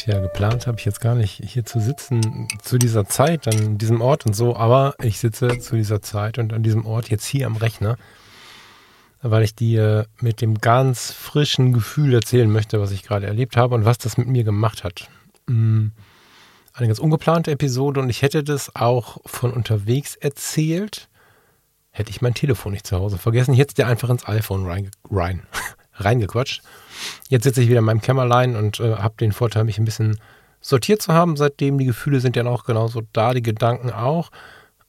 Tja, geplant habe ich jetzt gar nicht, hier zu sitzen zu dieser Zeit, an diesem Ort und so, aber ich sitze zu dieser Zeit und an diesem Ort jetzt hier am Rechner, weil ich dir mit dem ganz frischen Gefühl erzählen möchte, was ich gerade erlebt habe und was das mit mir gemacht hat. Mm, eine ganz ungeplante Episode und ich hätte das auch von unterwegs erzählt, hätte ich mein Telefon nicht zu Hause vergessen. Jetzt dir einfach ins iPhone rein, rein, reingequatscht. Jetzt sitze ich wieder in meinem Kämmerlein und äh, habe den Vorteil, mich ein bisschen sortiert zu haben. Seitdem die Gefühle sind ja auch genauso da, die Gedanken auch.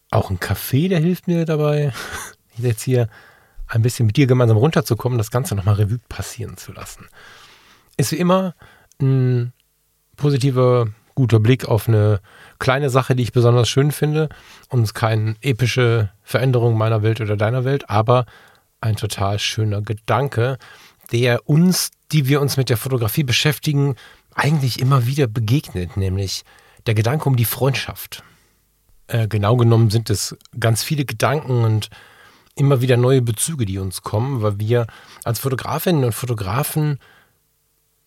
Auch ein Kaffee, der hilft mir dabei, jetzt hier ein bisschen mit dir gemeinsam runterzukommen, das Ganze nochmal Revue passieren zu lassen. Ist wie immer ein positiver, guter Blick auf eine kleine Sache, die ich besonders schön finde und keine epische Veränderung meiner Welt oder deiner Welt, aber ein total schöner Gedanke, der uns, die wir uns mit der Fotografie beschäftigen, eigentlich immer wieder begegnet, nämlich der Gedanke um die Freundschaft. Äh, genau genommen sind es ganz viele Gedanken und immer wieder neue Bezüge, die uns kommen, weil wir als Fotografinnen und Fotografen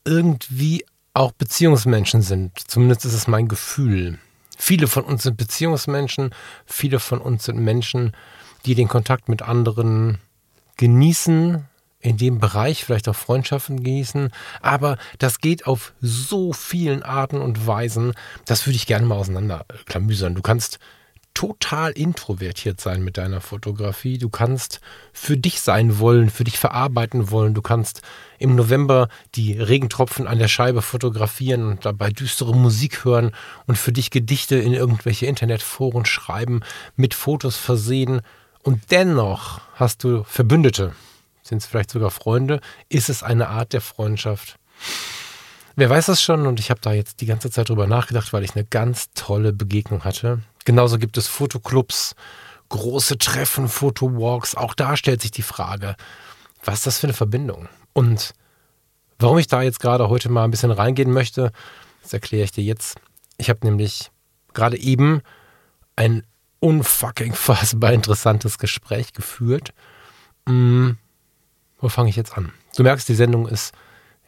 irgendwie auch Beziehungsmenschen sind. Zumindest ist es mein Gefühl. Viele von uns sind Beziehungsmenschen, viele von uns sind Menschen, die den Kontakt mit anderen genießen, in dem Bereich vielleicht auch Freundschaften genießen, aber das geht auf so vielen Arten und Weisen, das würde ich gerne mal auseinanderklamüsern. Du kannst total introvertiert sein mit deiner Fotografie. Du kannst für dich sein wollen, für dich verarbeiten wollen. Du kannst im November die Regentropfen an der Scheibe fotografieren und dabei düstere Musik hören und für dich Gedichte in irgendwelche Internetforen schreiben, mit Fotos versehen. Und dennoch hast du Verbündete, sind es vielleicht sogar Freunde? Ist es eine Art der Freundschaft? Wer weiß das schon und ich habe da jetzt die ganze Zeit drüber nachgedacht, weil ich eine ganz tolle Begegnung hatte. Genauso gibt es Fotoclubs, große Treffen, Fotowalks. Auch da stellt sich die Frage, was ist das für eine Verbindung? Und warum ich da jetzt gerade heute mal ein bisschen reingehen möchte, das erkläre ich dir jetzt. Ich habe nämlich gerade eben ein unfucking fassbar interessantes Gespräch geführt. Hm, wo fange ich jetzt an? Du merkst, die Sendung ist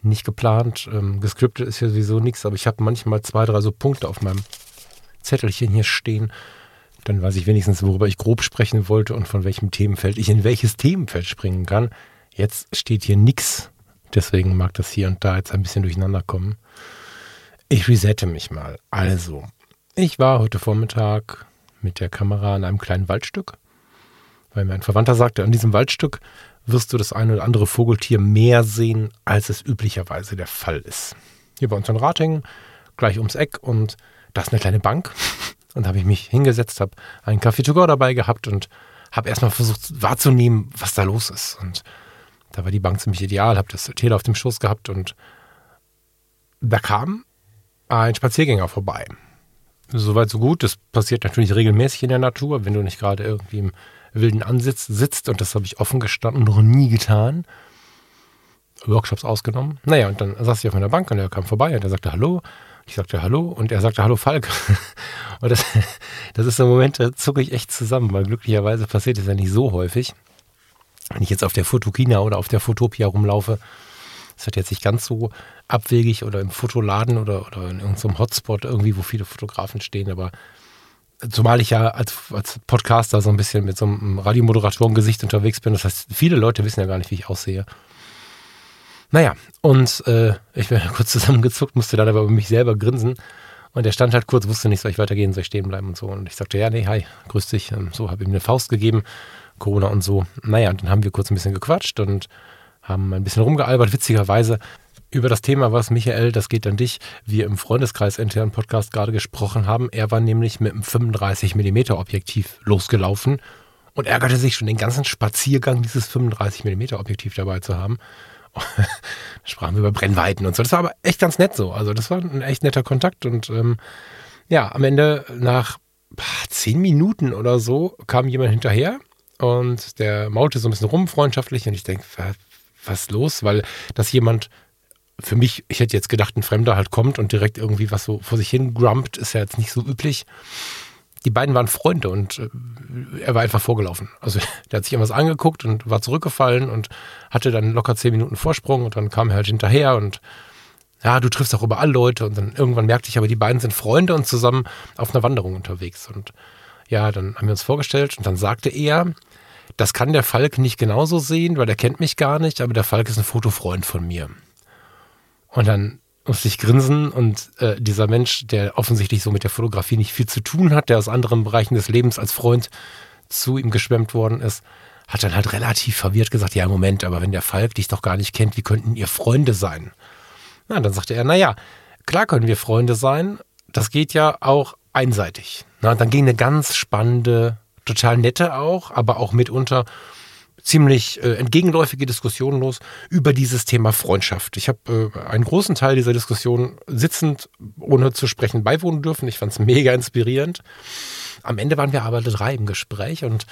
nicht geplant. Ähm, gescriptet ist ja sowieso nichts, aber ich habe manchmal zwei, drei so Punkte auf meinem Zettelchen hier stehen. Dann weiß ich wenigstens, worüber ich grob sprechen wollte und von welchem Themenfeld ich in welches Themenfeld springen kann. Jetzt steht hier nichts. Deswegen mag das hier und da jetzt ein bisschen durcheinander kommen. Ich resette mich mal. Also, ich war heute Vormittag mit der Kamera an einem kleinen Waldstück, weil mir ein Verwandter sagte, an diesem Waldstück wirst du das eine oder andere Vogeltier mehr sehen, als es üblicherweise der Fall ist. Hier bei uns in Ratingen, gleich ums Eck und da ist eine kleine Bank. Und da habe ich mich hingesetzt, habe einen Kaffee to go dabei gehabt und habe erstmal versucht wahrzunehmen, was da los ist. Und da war die Bank ziemlich ideal, habe das Tele auf dem Schoß gehabt und da kam ein Spaziergänger vorbei. Soweit so gut. Das passiert natürlich regelmäßig in der Natur, wenn du nicht gerade irgendwie im wilden Ansitz sitzt und das habe ich offen gestanden noch nie getan. Workshops ausgenommen. Naja, und dann saß ich auf meiner Bank und er kam vorbei und er sagte Hallo. Ich sagte Hallo und er sagte Hallo Falk. und das, das ist so ein Moment, da zucke ich echt zusammen, weil glücklicherweise passiert es ja nicht so häufig. Wenn ich jetzt auf der Fotokina oder auf der Fotopia rumlaufe, ist das jetzt nicht ganz so abwegig oder im Fotoladen oder, oder in irgendeinem Hotspot irgendwie, wo viele Fotografen stehen, aber Zumal ich ja als, als Podcaster so ein bisschen mit so einem Radiomoderatoren-Gesicht unterwegs bin. Das heißt, viele Leute wissen ja gar nicht, wie ich aussehe. Naja, und äh, ich bin kurz zusammengezuckt, musste dann aber über mich selber grinsen. Und der stand halt kurz, wusste nicht, soll ich weitergehen, soll ich stehen bleiben und so. Und ich sagte, ja, nee, hi, grüß dich. Und so, habe ihm eine Faust gegeben, Corona und so. Naja, und dann haben wir kurz ein bisschen gequatscht und haben ein bisschen rumgealbert. Witzigerweise über das Thema, was Michael, das geht an dich, wir im Freundeskreis internen Podcast gerade gesprochen haben. Er war nämlich mit einem 35 mm Objektiv losgelaufen und ärgerte sich schon den ganzen Spaziergang, dieses 35 mm Objektiv dabei zu haben. da sprachen wir über Brennweiten und so. Das war aber echt ganz nett so. Also das war ein echt netter Kontakt und ähm, ja, am Ende nach zehn Minuten oder so kam jemand hinterher und der maulte so ein bisschen rum, freundschaftlich. Und ich denke, was ist los? Weil das jemand für mich, ich hätte jetzt gedacht, ein Fremder halt kommt und direkt irgendwie was so vor sich hin grumpt, ist ja jetzt nicht so üblich. Die beiden waren Freunde und äh, er war einfach vorgelaufen. Also der hat sich irgendwas angeguckt und war zurückgefallen und hatte dann locker zehn Minuten Vorsprung und dann kam er halt hinterher und ja, du triffst auch überall Leute und dann irgendwann merkte ich aber, die beiden sind Freunde und zusammen auf einer Wanderung unterwegs und ja, dann haben wir uns vorgestellt und dann sagte er, das kann der Falk nicht genauso sehen, weil er kennt mich gar nicht, aber der Falk ist ein Fotofreund von mir. Und dann musste ich grinsen und äh, dieser Mensch, der offensichtlich so mit der Fotografie nicht viel zu tun hat, der aus anderen Bereichen des Lebens als Freund zu ihm geschwemmt worden ist, hat dann halt relativ verwirrt gesagt, ja, Moment, aber wenn der Falk dich doch gar nicht kennt, wie könnten ihr Freunde sein? Na, dann sagte er, naja, klar können wir Freunde sein, das geht ja auch einseitig. Na, dann ging eine ganz spannende, total nette auch, aber auch mitunter ziemlich äh, entgegenläufige Diskussion los über dieses Thema Freundschaft. Ich habe äh, einen großen Teil dieser Diskussion sitzend, ohne zu sprechen, beiwohnen dürfen. Ich fand es mega inspirierend. Am Ende waren wir aber drei im Gespräch und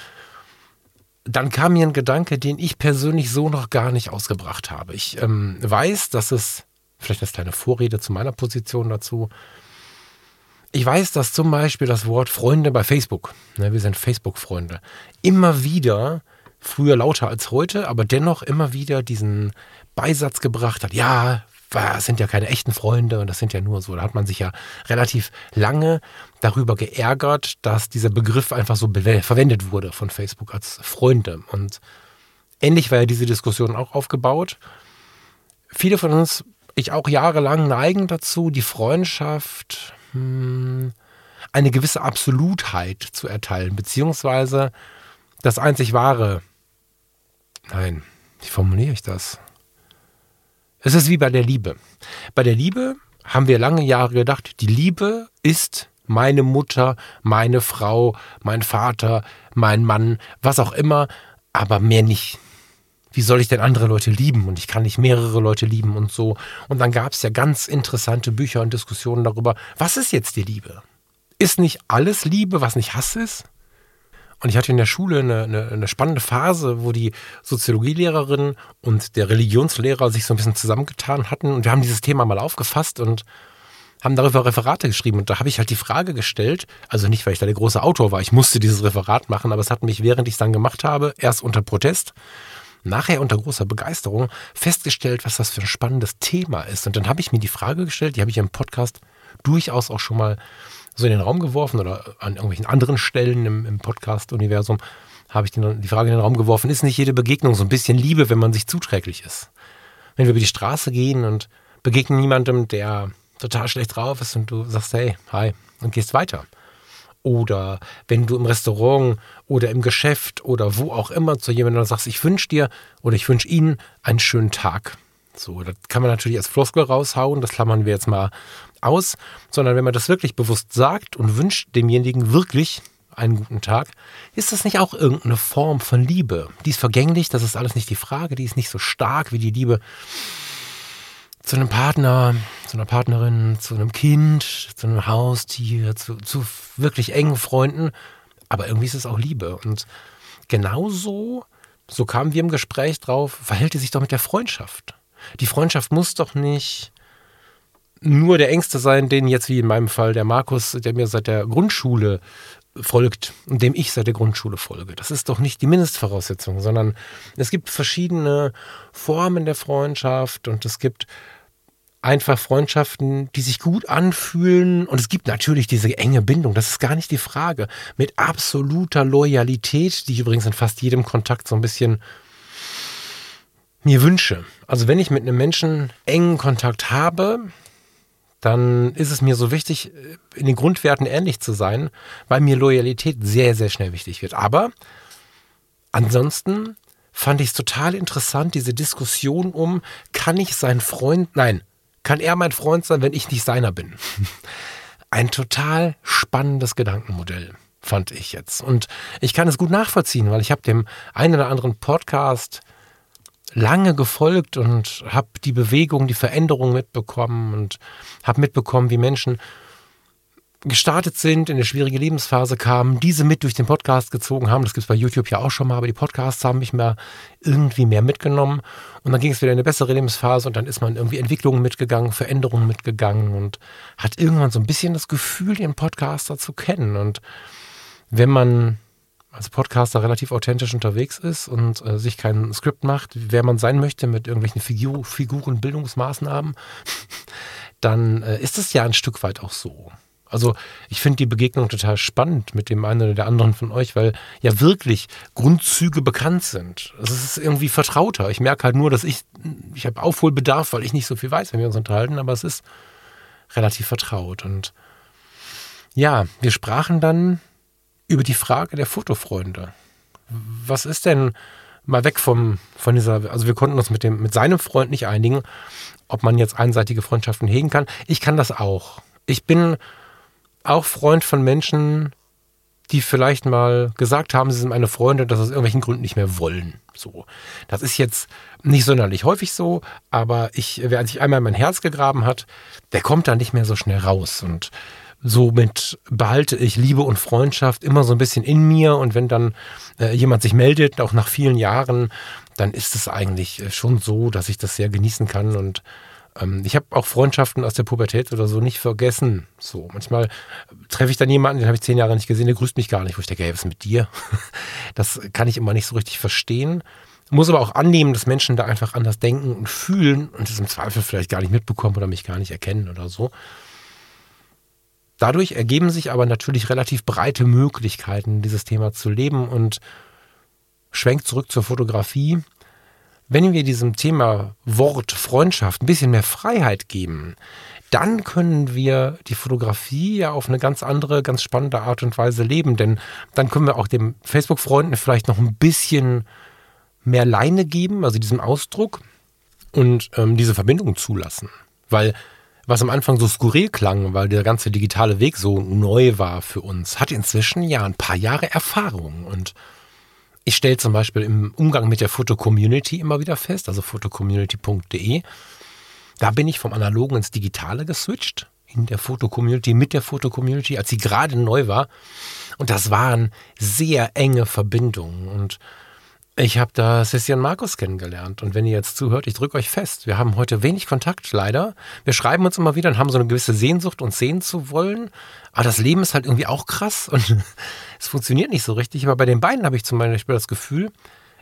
dann kam mir ein Gedanke, den ich persönlich so noch gar nicht ausgebracht habe. Ich ähm, weiß, dass es, vielleicht als kleine Vorrede zu meiner Position dazu, ich weiß, dass zum Beispiel das Wort Freunde bei Facebook, ne, wir sind Facebook-Freunde, immer wieder früher lauter als heute, aber dennoch immer wieder diesen Beisatz gebracht hat, ja, das sind ja keine echten Freunde und das sind ja nur so. Da hat man sich ja relativ lange darüber geärgert, dass dieser Begriff einfach so verwendet wurde von Facebook als Freunde. Und ähnlich war ja diese Diskussion auch aufgebaut. Viele von uns, ich auch jahrelang, neigen dazu, die Freundschaft hm, eine gewisse Absolutheit zu erteilen, beziehungsweise das einzig wahre Nein, wie formuliere ich das? Es ist wie bei der Liebe. Bei der Liebe haben wir lange Jahre gedacht, die Liebe ist meine Mutter, meine Frau, mein Vater, mein Mann, was auch immer, aber mehr nicht. Wie soll ich denn andere Leute lieben? Und ich kann nicht mehrere Leute lieben und so. Und dann gab es ja ganz interessante Bücher und Diskussionen darüber, was ist jetzt die Liebe? Ist nicht alles Liebe, was nicht Hass ist? Und ich hatte in der Schule eine, eine, eine, spannende Phase, wo die Soziologielehrerin und der Religionslehrer sich so ein bisschen zusammengetan hatten. Und wir haben dieses Thema mal aufgefasst und haben darüber Referate geschrieben. Und da habe ich halt die Frage gestellt, also nicht, weil ich da der große Autor war, ich musste dieses Referat machen, aber es hat mich, während ich es dann gemacht habe, erst unter Protest, nachher unter großer Begeisterung festgestellt, was das für ein spannendes Thema ist. Und dann habe ich mir die Frage gestellt, die habe ich im Podcast durchaus auch schon mal so in den Raum geworfen oder an irgendwelchen anderen Stellen im, im Podcast-Universum habe ich den, die Frage in den Raum geworfen, ist nicht jede Begegnung so ein bisschen Liebe, wenn man sich zuträglich ist? Wenn wir über die Straße gehen und begegnen jemandem, der total schlecht drauf ist und du sagst, hey, hi, und gehst weiter. Oder wenn du im Restaurant oder im Geschäft oder wo auch immer zu jemandem sagst, ich wünsche dir oder ich wünsche Ihnen einen schönen Tag. So, das kann man natürlich als Floskel raushauen, das klammern wir jetzt mal aus, sondern wenn man das wirklich bewusst sagt und wünscht demjenigen wirklich einen guten Tag, ist das nicht auch irgendeine Form von Liebe? Die ist vergänglich, das ist alles nicht die Frage, die ist nicht so stark wie die Liebe zu einem Partner, zu einer Partnerin, zu einem Kind, zu einem Haustier, zu, zu wirklich engen Freunden. Aber irgendwie ist es auch Liebe. Und genauso, so kamen wir im Gespräch drauf, verhält es sich doch mit der Freundschaft. Die Freundschaft muss doch nicht nur der Ängste sein, den jetzt wie in meinem Fall der Markus, der mir seit der Grundschule folgt und dem ich seit der Grundschule folge. Das ist doch nicht die Mindestvoraussetzung, sondern es gibt verschiedene Formen der Freundschaft und es gibt einfach Freundschaften, die sich gut anfühlen und es gibt natürlich diese enge Bindung, das ist gar nicht die Frage, mit absoluter Loyalität, die ich übrigens in fast jedem Kontakt so ein bisschen mir wünsche. Also wenn ich mit einem Menschen engen Kontakt habe, dann ist es mir so wichtig, äh, in den Grundwerten ähnlich zu sein, weil mir Loyalität sehr, sehr schnell wichtig wird. Aber ansonsten fand ich es total interessant, diese Diskussion um, kann ich sein Freund, nein, kann er mein Freund sein, wenn ich nicht seiner bin? Ein total spannendes Gedankenmodell fand ich jetzt. Und ich kann es gut nachvollziehen, weil ich habe dem einen oder anderen Podcast lange gefolgt und habe die Bewegung, die Veränderung mitbekommen und habe mitbekommen, wie Menschen gestartet sind, in eine schwierige Lebensphase kamen, diese mit durch den Podcast gezogen haben. Das gibt es bei YouTube ja auch schon mal, aber die Podcasts haben mich mehr irgendwie mehr mitgenommen. Und dann ging es wieder in eine bessere Lebensphase und dann ist man irgendwie Entwicklungen mitgegangen, Veränderungen mitgegangen und hat irgendwann so ein bisschen das Gefühl, den Podcaster zu kennen. Und wenn man als Podcaster relativ authentisch unterwegs ist und äh, sich kein Skript macht, wer man sein möchte mit irgendwelchen Figur, Bildungsmaßnahmen, dann äh, ist es ja ein Stück weit auch so. Also ich finde die Begegnung total spannend mit dem einen oder der anderen von euch, weil ja wirklich Grundzüge bekannt sind. Es ist irgendwie vertrauter. Ich merke halt nur, dass ich, ich habe Aufholbedarf, weil ich nicht so viel weiß, wenn wir uns unterhalten, aber es ist relativ vertraut. Und ja, wir sprachen dann über die Frage der Fotofreunde. Was ist denn mal weg vom, von dieser, also wir konnten uns mit dem, mit seinem Freund nicht einigen, ob man jetzt einseitige Freundschaften hegen kann. Ich kann das auch. Ich bin auch Freund von Menschen, die vielleicht mal gesagt haben, sie sind meine Freunde, dass aus irgendwelchen Gründen nicht mehr wollen. So. Das ist jetzt nicht sonderlich häufig so, aber ich, wer sich einmal in mein Herz gegraben hat, der kommt da nicht mehr so schnell raus. Und somit behalte ich Liebe und Freundschaft immer so ein bisschen in mir. Und wenn dann äh, jemand sich meldet, auch nach vielen Jahren, dann ist es eigentlich äh, schon so, dass ich das sehr genießen kann und ähm, ich habe auch Freundschaften aus der Pubertät oder so nicht vergessen. So, manchmal treffe ich dann jemanden, den habe ich zehn Jahre nicht gesehen, der grüßt mich gar nicht, wo ich denke, hey, was ist mit dir? Das kann ich immer nicht so richtig verstehen. Muss aber auch annehmen, dass Menschen da einfach anders denken und fühlen und es im Zweifel vielleicht gar nicht mitbekommen oder mich gar nicht erkennen oder so. Dadurch ergeben sich aber natürlich relativ breite Möglichkeiten, dieses Thema zu leben und schwenkt zurück zur Fotografie wenn wir diesem Thema Wort Freundschaft ein bisschen mehr Freiheit geben, dann können wir die Fotografie ja auf eine ganz andere, ganz spannende Art und Weise leben. Denn dann können wir auch dem Facebook-Freunden vielleicht noch ein bisschen mehr Leine geben, also diesem Ausdruck, und ähm, diese Verbindung zulassen. Weil was am Anfang so skurril klang, weil der ganze digitale Weg so neu war für uns, hat inzwischen ja ein paar Jahre Erfahrung. Und ich stelle zum Beispiel im Umgang mit der Foto-Community immer wieder fest, also fotocommunity.de, da bin ich vom Analogen ins Digitale geswitcht, in der Foto-Community, mit der Foto-Community, als sie gerade neu war. Und das waren sehr enge Verbindungen. Und ich habe da Sessian Markus kennengelernt und wenn ihr jetzt zuhört, ich drücke euch fest, wir haben heute wenig Kontakt, leider. Wir schreiben uns immer wieder und haben so eine gewisse Sehnsucht, uns sehen zu wollen. Aber das Leben ist halt irgendwie auch krass und es funktioniert nicht so richtig. Aber bei den beiden habe ich zum Beispiel das Gefühl,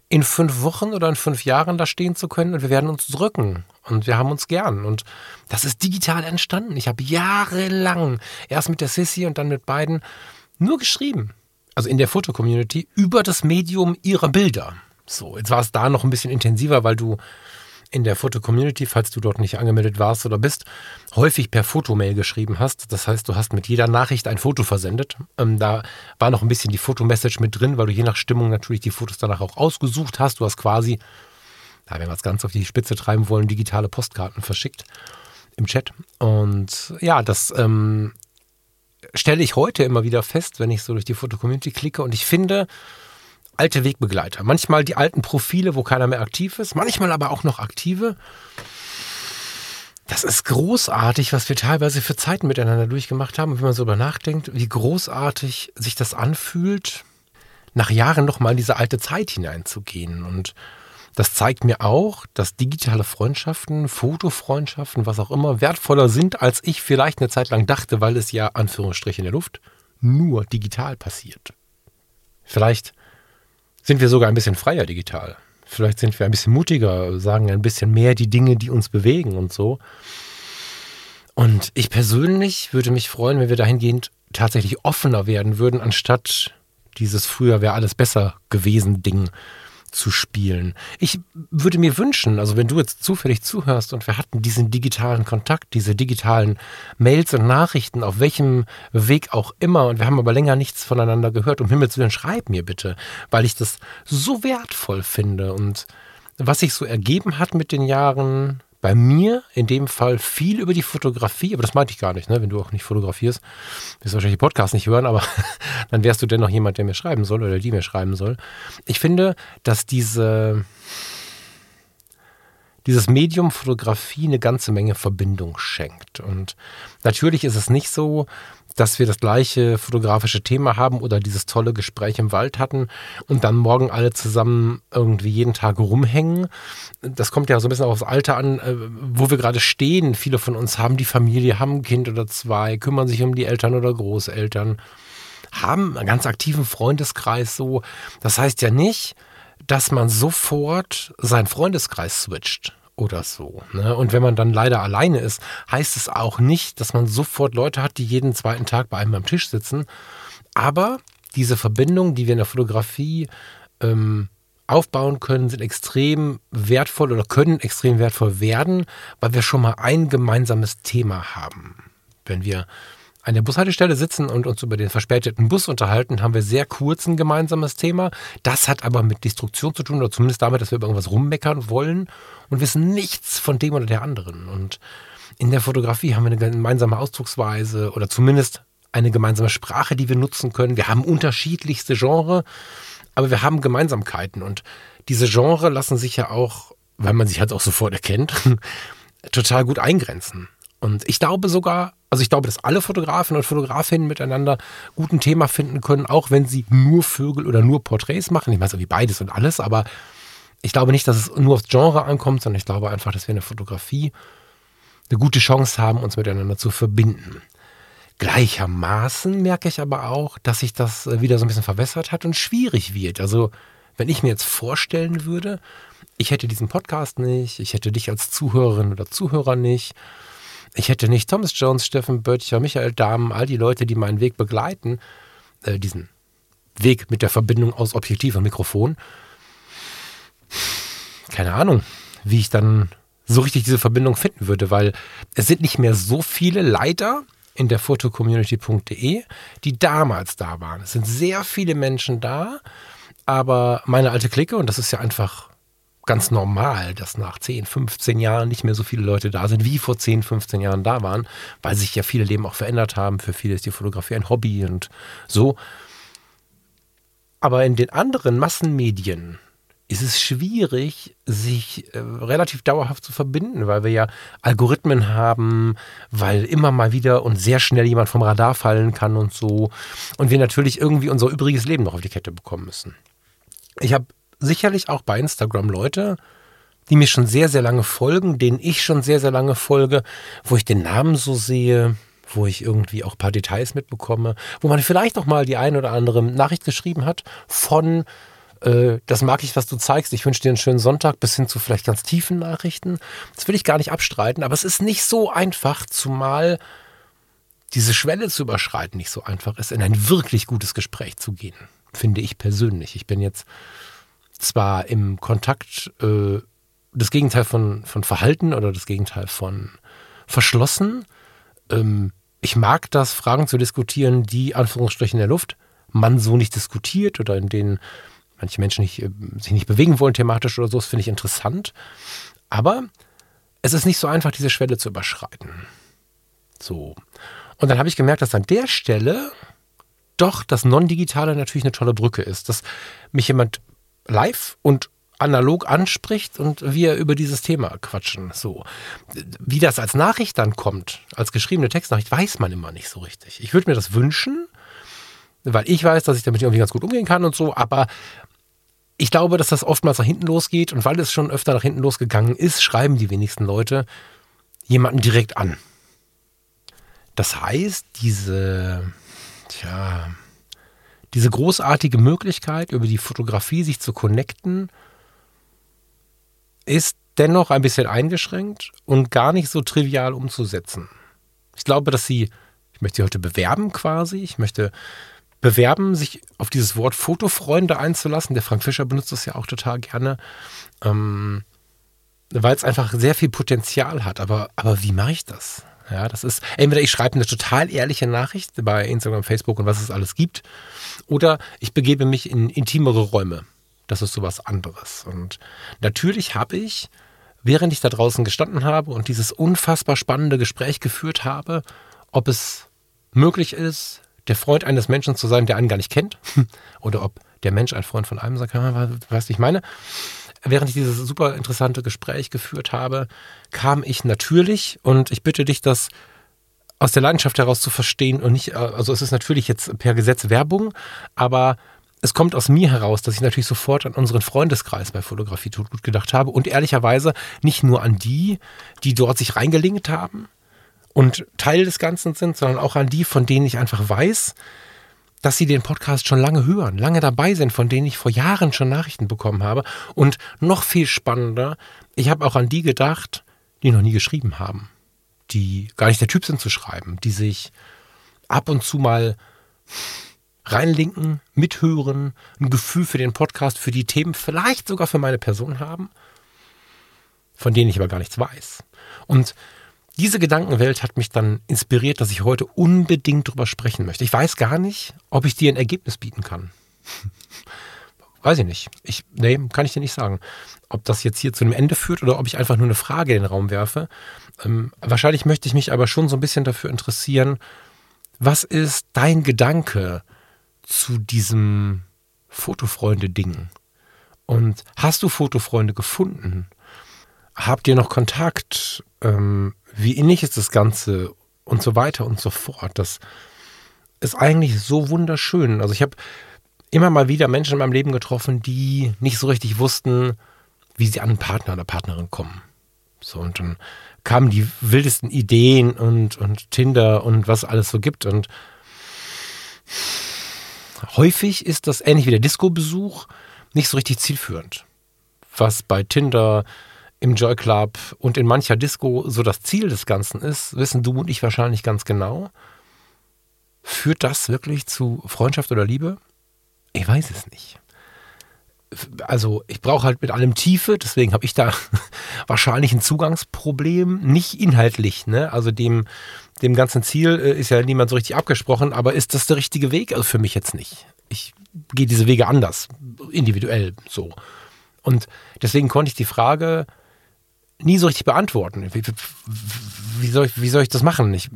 in fünf Wochen oder in fünf Jahren da stehen zu können und wir werden uns drücken und wir haben uns gern. Und das ist digital entstanden. Ich habe jahrelang erst mit der Sissy und dann mit beiden nur geschrieben also in der Fotocommunity, über das Medium ihrer Bilder. So, jetzt war es da noch ein bisschen intensiver, weil du in der Foto-Community, falls du dort nicht angemeldet warst oder bist, häufig per Fotomail geschrieben hast. Das heißt, du hast mit jeder Nachricht ein Foto versendet. Ähm, da war noch ein bisschen die Fotomessage mit drin, weil du je nach Stimmung natürlich die Fotos danach auch ausgesucht hast. Du hast quasi, da wenn wir es ganz auf die Spitze treiben wollen, digitale Postkarten verschickt im Chat. Und ja, das ähm, stelle ich heute immer wieder fest, wenn ich so durch die Foto-Community klicke und ich finde alte Wegbegleiter. Manchmal die alten Profile, wo keiner mehr aktiv ist, manchmal aber auch noch aktive. Das ist großartig, was wir teilweise für Zeiten miteinander durchgemacht haben. Und wenn man so darüber nachdenkt, wie großartig sich das anfühlt, nach Jahren nochmal in diese alte Zeit hineinzugehen. Und das zeigt mir auch, dass digitale Freundschaften, Fotofreundschaften, was auch immer, wertvoller sind, als ich vielleicht eine Zeit lang dachte, weil es ja, Anführungsstrich in der Luft, nur digital passiert. Vielleicht sind wir sogar ein bisschen freier digital. Vielleicht sind wir ein bisschen mutiger, sagen ein bisschen mehr die Dinge, die uns bewegen und so. Und ich persönlich würde mich freuen, wenn wir dahingehend tatsächlich offener werden würden, anstatt dieses früher wäre alles besser gewesen Ding zu spielen. Ich würde mir wünschen, also wenn du jetzt zufällig zuhörst und wir hatten diesen digitalen Kontakt, diese digitalen Mails und Nachrichten, auf welchem Weg auch immer, und wir haben aber länger nichts voneinander gehört, um Himmels Willen, schreib mir bitte, weil ich das so wertvoll finde und was sich so ergeben hat mit den Jahren, bei mir in dem Fall viel über die Fotografie, aber das meinte ich gar nicht, ne? wenn du auch nicht fotografierst, wirst du wahrscheinlich die Podcast nicht hören, aber dann wärst du dennoch jemand, der mir schreiben soll oder die mir schreiben soll. Ich finde, dass diese, dieses Medium Fotografie eine ganze Menge Verbindung schenkt. Und natürlich ist es nicht so, dass wir das gleiche fotografische Thema haben oder dieses tolle Gespräch im Wald hatten und dann morgen alle zusammen irgendwie jeden Tag rumhängen. Das kommt ja so ein bisschen aufs Alter an, äh, wo wir gerade stehen. Viele von uns haben die Familie, haben ein Kind oder zwei, kümmern sich um die Eltern oder Großeltern, haben einen ganz aktiven Freundeskreis so. Das heißt ja nicht, dass man sofort seinen Freundeskreis switcht oder so. Ne? Und wenn man dann leider alleine ist, heißt es auch nicht, dass man sofort Leute hat, die jeden zweiten Tag bei einem am Tisch sitzen. Aber diese Verbindungen, die wir in der Fotografie ähm, aufbauen können, sind extrem wertvoll oder können extrem wertvoll werden, weil wir schon mal ein gemeinsames Thema haben. Wenn wir an der Bushaltestelle sitzen und uns über den verspäteten Bus unterhalten, haben wir sehr kurz ein gemeinsames Thema. Das hat aber mit Destruktion zu tun oder zumindest damit, dass wir über irgendwas rummeckern wollen und wissen nichts von dem oder der anderen. Und in der Fotografie haben wir eine gemeinsame Ausdrucksweise oder zumindest eine gemeinsame Sprache, die wir nutzen können. Wir haben unterschiedlichste Genre, aber wir haben Gemeinsamkeiten und diese Genre lassen sich ja auch, weil man sich halt auch sofort erkennt, total gut eingrenzen. Und ich glaube sogar, also ich glaube, dass alle Fotografen und Fotografinnen miteinander gut ein Thema finden können, auch wenn sie nur Vögel oder nur Porträts machen. Ich meine, so wie beides und alles, aber ich glaube nicht, dass es nur aufs Genre ankommt, sondern ich glaube einfach, dass wir in der Fotografie eine gute Chance haben, uns miteinander zu verbinden. Gleichermaßen merke ich aber auch, dass sich das wieder so ein bisschen verwässert hat und schwierig wird. Also, wenn ich mir jetzt vorstellen würde, ich hätte diesen Podcast nicht, ich hätte dich als Zuhörerin oder Zuhörer nicht, ich hätte nicht Thomas Jones, Steffen Böttcher, Michael Dahmen, all die Leute, die meinen Weg begleiten, äh, diesen Weg mit der Verbindung aus Objektiv und Mikrofon. Keine Ahnung, wie ich dann so richtig diese Verbindung finden würde, weil es sind nicht mehr so viele leider in der fotocommunity.de, die damals da waren. Es sind sehr viele Menschen da, aber meine alte Clique, und das ist ja einfach ganz normal, dass nach 10, 15 Jahren nicht mehr so viele Leute da sind, wie vor 10, 15 Jahren da waren, weil sich ja viele Leben auch verändert haben. Für viele ist die Fotografie ein Hobby und so. Aber in den anderen Massenmedien ist es schwierig, sich äh, relativ dauerhaft zu verbinden, weil wir ja Algorithmen haben, weil immer mal wieder und sehr schnell jemand vom Radar fallen kann und so. Und wir natürlich irgendwie unser übriges Leben noch auf die Kette bekommen müssen. Ich habe sicherlich auch bei Instagram Leute, die mir schon sehr, sehr lange folgen, denen ich schon sehr, sehr lange folge, wo ich den Namen so sehe, wo ich irgendwie auch ein paar Details mitbekomme, wo man vielleicht auch mal die ein oder andere Nachricht geschrieben hat von äh, das mag ich, was du zeigst. Ich wünsche dir einen schönen Sonntag bis hin zu vielleicht ganz tiefen Nachrichten. Das will ich gar nicht abstreiten, aber es ist nicht so einfach, zumal diese Schwelle zu überschreiten nicht so einfach ist, in ein wirklich gutes Gespräch zu gehen, finde ich persönlich. Ich bin jetzt zwar im Kontakt äh, das Gegenteil von, von Verhalten oder das Gegenteil von verschlossen. Ähm, ich mag das, Fragen zu diskutieren, die Anführungsstrichen in der Luft man so nicht diskutiert oder in denen manche Menschen nicht, äh, sich nicht bewegen wollen thematisch oder so. Das finde ich interessant. Aber es ist nicht so einfach, diese Schwelle zu überschreiten. So. Und dann habe ich gemerkt, dass an der Stelle doch das Non-Digitale natürlich eine tolle Brücke ist. Dass mich jemand live und analog anspricht und wir über dieses Thema quatschen. So. Wie das als Nachricht dann kommt, als geschriebene Textnachricht, weiß man immer nicht so richtig. Ich würde mir das wünschen, weil ich weiß, dass ich damit irgendwie ganz gut umgehen kann und so, aber ich glaube, dass das oftmals nach hinten losgeht und weil es schon öfter nach hinten losgegangen ist, schreiben die wenigsten Leute jemanden direkt an. Das heißt, diese, tja, diese großartige Möglichkeit, über die Fotografie sich zu connecten, ist dennoch ein bisschen eingeschränkt und gar nicht so trivial umzusetzen. Ich glaube, dass sie, ich möchte sie heute bewerben quasi, ich möchte bewerben, sich auf dieses Wort Fotofreunde einzulassen. Der Frank Fischer benutzt das ja auch total gerne, ähm, weil es einfach sehr viel Potenzial hat. Aber, aber wie mache ich das? Ja, das ist entweder ich schreibe eine total ehrliche Nachricht bei Instagram, Facebook und was es alles gibt, oder ich begebe mich in intimere Räume. Das ist sowas anderes. Und natürlich habe ich, während ich da draußen gestanden habe und dieses unfassbar spannende Gespräch geführt habe, ob es möglich ist, der Freund eines Menschen zu sein, der einen gar nicht kennt, oder ob der Mensch ein Freund von einem sein kann, weißt du, ich meine, während ich dieses super interessante Gespräch geführt habe, kam ich natürlich, und ich bitte dich, das aus der Leidenschaft heraus zu verstehen und nicht, äh, also es ist natürlich jetzt per Gesetz Werbung, aber es kommt aus mir heraus, dass ich natürlich sofort an unseren Freundeskreis bei Fotografie tut gut gedacht habe und ehrlicherweise nicht nur an die, die dort sich reingelingt haben und Teil des Ganzen sind, sondern auch an die, von denen ich einfach weiß, dass sie den Podcast schon lange hören, lange dabei sind, von denen ich vor Jahren schon Nachrichten bekommen habe. Und noch viel spannender, ich habe auch an die gedacht, die noch nie geschrieben haben, die gar nicht der Typ sind zu schreiben, die sich ab und zu mal reinlinken, mithören, ein Gefühl für den Podcast, für die Themen, vielleicht sogar für meine Person haben, von denen ich aber gar nichts weiß. Und diese Gedankenwelt hat mich dann inspiriert, dass ich heute unbedingt drüber sprechen möchte. Ich weiß gar nicht, ob ich dir ein Ergebnis bieten kann. weiß ich nicht. Ich, nee, kann ich dir nicht sagen. Ob das jetzt hier zu einem Ende führt oder ob ich einfach nur eine Frage in den Raum werfe. Ähm, wahrscheinlich möchte ich mich aber schon so ein bisschen dafür interessieren, was ist dein Gedanke zu diesem Fotofreunde-Ding? Und hast du Fotofreunde gefunden? Habt ihr noch Kontakt? Ähm, wie innig ist das Ganze? Und so weiter und so fort. Das ist eigentlich so wunderschön. Also ich habe immer mal wieder Menschen in meinem Leben getroffen, die nicht so richtig wussten, wie sie an einen Partner oder Partnerin kommen. So, und dann kamen die wildesten Ideen und, und Tinder und was alles so gibt. Und häufig ist das ähnlich wie der Disco-Besuch nicht so richtig zielführend. Was bei Tinder, im Joy Club und in mancher Disco so das Ziel des Ganzen ist, wissen du und ich wahrscheinlich ganz genau. Führt das wirklich zu Freundschaft oder Liebe? Ich weiß es nicht. Also ich brauche halt mit allem Tiefe, deswegen habe ich da wahrscheinlich ein Zugangsproblem, nicht inhaltlich. Ne? Also dem, dem ganzen Ziel äh, ist ja niemand so richtig abgesprochen, aber ist das der richtige Weg? Also für mich jetzt nicht. Ich gehe diese Wege anders, individuell so. Und deswegen konnte ich die Frage nie so richtig beantworten. Wie, wie, soll, ich, wie soll ich das machen? Ich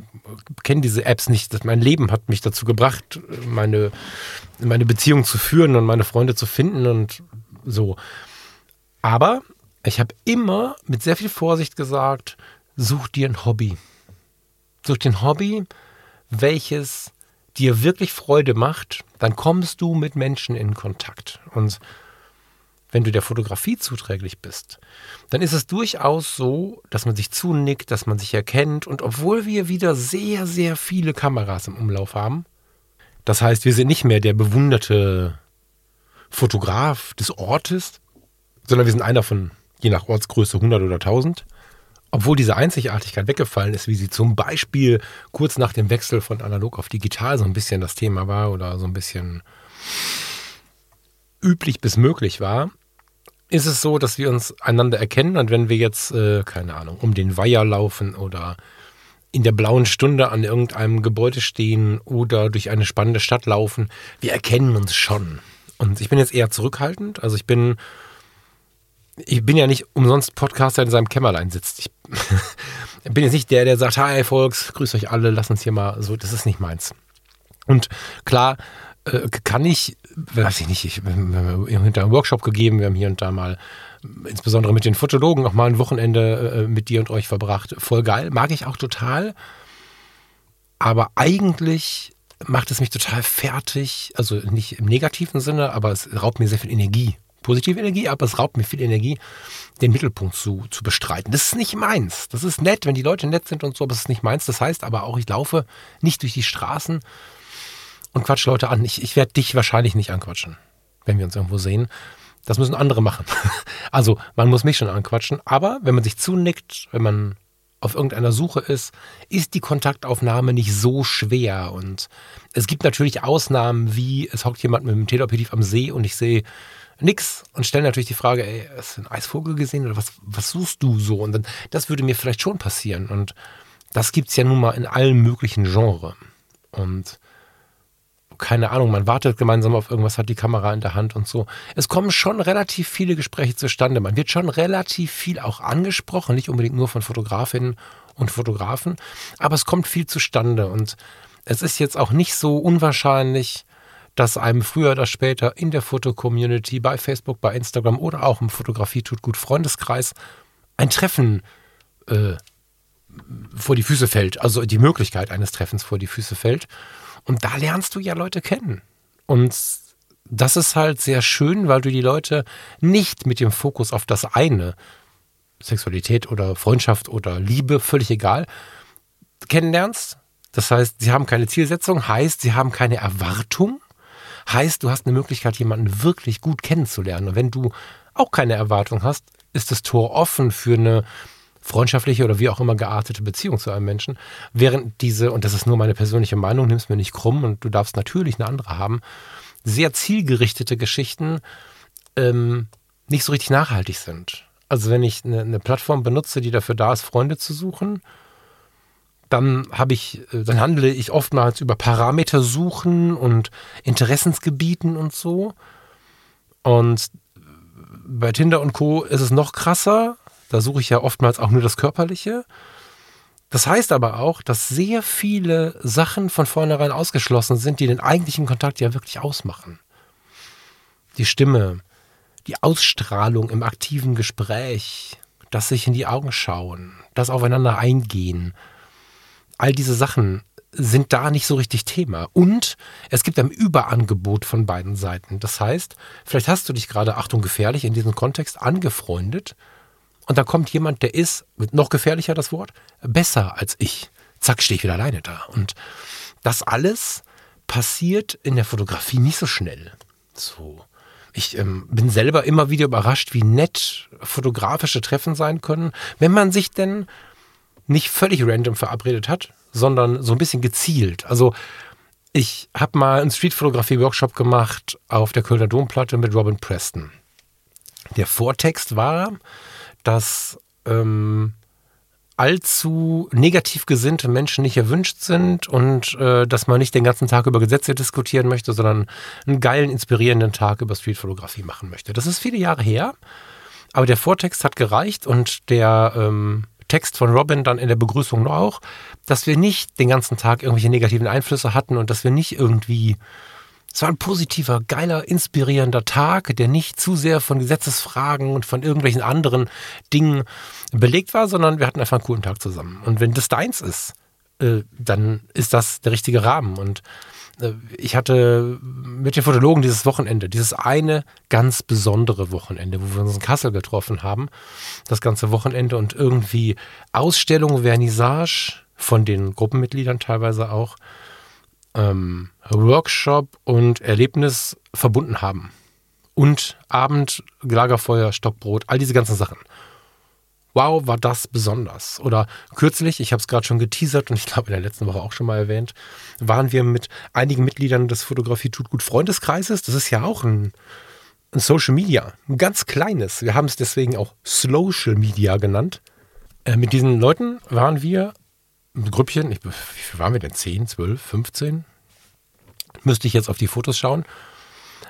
kenne diese Apps nicht. mein Leben hat mich dazu gebracht, meine, meine Beziehung zu führen und meine Freunde zu finden und so. Aber ich habe immer mit sehr viel Vorsicht gesagt, such dir ein Hobby. Such dir ein Hobby, welches dir wirklich Freude macht, dann kommst du mit Menschen in Kontakt. Und wenn du der Fotografie zuträglich bist, dann ist es durchaus so, dass man sich zunickt, dass man sich erkennt. Und obwohl wir wieder sehr, sehr viele Kameras im Umlauf haben, das heißt, wir sind nicht mehr der bewunderte Fotograf des Ortes, sondern wir sind einer von, je nach Ortsgröße, 100 oder 1000. Obwohl diese Einzigartigkeit weggefallen ist, wie sie zum Beispiel kurz nach dem Wechsel von analog auf digital so ein bisschen das Thema war oder so ein bisschen üblich bis möglich war, ist es so, dass wir uns einander erkennen und wenn wir jetzt, äh, keine Ahnung, um den Weiher laufen oder in der blauen Stunde an irgendeinem Gebäude stehen oder durch eine spannende Stadt laufen, wir erkennen uns schon. Und ich bin jetzt eher zurückhaltend. Also ich bin, ich bin ja nicht umsonst Podcaster in seinem Kämmerlein sitzt. Ich bin jetzt nicht der, der sagt, hi Volks, grüß euch alle, lass uns hier mal so, das ist nicht meins. Und klar, äh, kann ich, weiß ich nicht, ich, hinter einen Workshop gegeben, wir haben hier und da mal, insbesondere mit den Fotologen, auch mal ein Wochenende äh, mit dir und euch verbracht. Voll geil, mag ich auch total. Aber eigentlich macht es mich total fertig, also nicht im negativen Sinne, aber es raubt mir sehr viel Energie. Positive Energie, aber es raubt mir viel Energie, den Mittelpunkt zu, zu bestreiten. Das ist nicht meins. Das ist nett, wenn die Leute nett sind und so, aber es ist nicht meins. Das heißt aber auch, ich laufe nicht durch die Straßen und quatsch Leute an. Ich, ich werde dich wahrscheinlich nicht anquatschen, wenn wir uns irgendwo sehen. Das müssen andere machen. Also man muss mich schon anquatschen, aber wenn man sich zunickt, wenn man auf irgendeiner Suche ist, ist die Kontaktaufnahme nicht so schwer. Und es gibt natürlich Ausnahmen, wie es hockt jemand mit dem Teleobjektiv am See und ich sehe nix und stelle natürlich die Frage, ey, hast du einen Eisvogel gesehen oder was, was suchst du so? Und dann, das würde mir vielleicht schon passieren. Und das gibt es ja nun mal in allen möglichen Genres. Und keine Ahnung, man wartet gemeinsam auf irgendwas, hat die Kamera in der Hand und so. Es kommen schon relativ viele Gespräche zustande. Man wird schon relativ viel auch angesprochen, nicht unbedingt nur von Fotografinnen und Fotografen, aber es kommt viel zustande und es ist jetzt auch nicht so unwahrscheinlich, dass einem früher oder später in der Fotocommunity, bei Facebook, bei Instagram oder auch im Fotografie tut gut Freundeskreis ein Treffen äh, vor die Füße fällt, also die Möglichkeit eines Treffens vor die Füße fällt. Und da lernst du ja Leute kennen. Und das ist halt sehr schön, weil du die Leute nicht mit dem Fokus auf das eine, Sexualität oder Freundschaft oder Liebe, völlig egal, kennenlernst. Das heißt, sie haben keine Zielsetzung, heißt, sie haben keine Erwartung, heißt, du hast eine Möglichkeit, jemanden wirklich gut kennenzulernen. Und wenn du auch keine Erwartung hast, ist das Tor offen für eine freundschaftliche oder wie auch immer geartete Beziehung zu einem Menschen, während diese, und das ist nur meine persönliche Meinung, nimm's mir nicht krumm und du darfst natürlich eine andere haben, sehr zielgerichtete Geschichten ähm, nicht so richtig nachhaltig sind. Also wenn ich eine, eine, Plattform benutze, die dafür da ist, Freunde zu suchen, dann habe ich, äh, dann handle ich oftmals über Parameter suchen und Interessensgebieten und so. Und bei Tinder und Co. ist es noch krasser. Da suche ich ja oftmals auch nur das Körperliche. Das heißt aber auch, dass sehr viele Sachen von vornherein ausgeschlossen sind, die den eigentlichen Kontakt ja wirklich ausmachen. Die Stimme, die Ausstrahlung im aktiven Gespräch, das sich in die Augen schauen, das aufeinander eingehen. All diese Sachen sind da nicht so richtig Thema. Und es gibt ein Überangebot von beiden Seiten. Das heißt, vielleicht hast du dich gerade, Achtung, gefährlich in diesem Kontext angefreundet und da kommt jemand, der ist, noch gefährlicher das Wort, besser als ich. Zack, stehe ich wieder alleine da. Und das alles passiert in der Fotografie nicht so schnell. So. Ich ähm, bin selber immer wieder überrascht, wie nett fotografische Treffen sein können, wenn man sich denn nicht völlig random verabredet hat, sondern so ein bisschen gezielt. Also ich habe mal einen Streetfotografie-Workshop gemacht auf der Kölner Domplatte mit Robin Preston. Der Vortext war, dass ähm, allzu negativ gesinnte Menschen nicht erwünscht sind und äh, dass man nicht den ganzen Tag über Gesetze diskutieren möchte, sondern einen geilen, inspirierenden Tag über Streetfotografie machen möchte. Das ist viele Jahre her, aber der Vortext hat gereicht und der ähm, Text von Robin dann in der Begrüßung noch auch, dass wir nicht den ganzen Tag irgendwelche negativen Einflüsse hatten und dass wir nicht irgendwie es war ein positiver, geiler, inspirierender Tag, der nicht zu sehr von Gesetzesfragen und von irgendwelchen anderen Dingen belegt war, sondern wir hatten einfach einen coolen Tag zusammen. Und wenn das deins ist, äh, dann ist das der richtige Rahmen. Und äh, ich hatte mit den Fotologen dieses Wochenende, dieses eine ganz besondere Wochenende, wo wir uns in Kassel getroffen haben, das ganze Wochenende und irgendwie Ausstellung, Vernissage von den Gruppenmitgliedern teilweise auch ähm, Workshop und Erlebnis verbunden haben. Und Abend, Lagerfeuer, Stockbrot, all diese ganzen Sachen. Wow, war das besonders. Oder kürzlich, ich habe es gerade schon geteasert und ich glaube in der letzten Woche auch schon mal erwähnt, waren wir mit einigen Mitgliedern des Fotografie tut gut Freundeskreises. Das ist ja auch ein, ein Social Media, ein ganz kleines. Wir haben es deswegen auch Social Media genannt. Äh, mit diesen Leuten waren wir ein Grüppchen, ich, wie viel waren wir denn? 10, 12, 15? Müsste ich jetzt auf die Fotos schauen.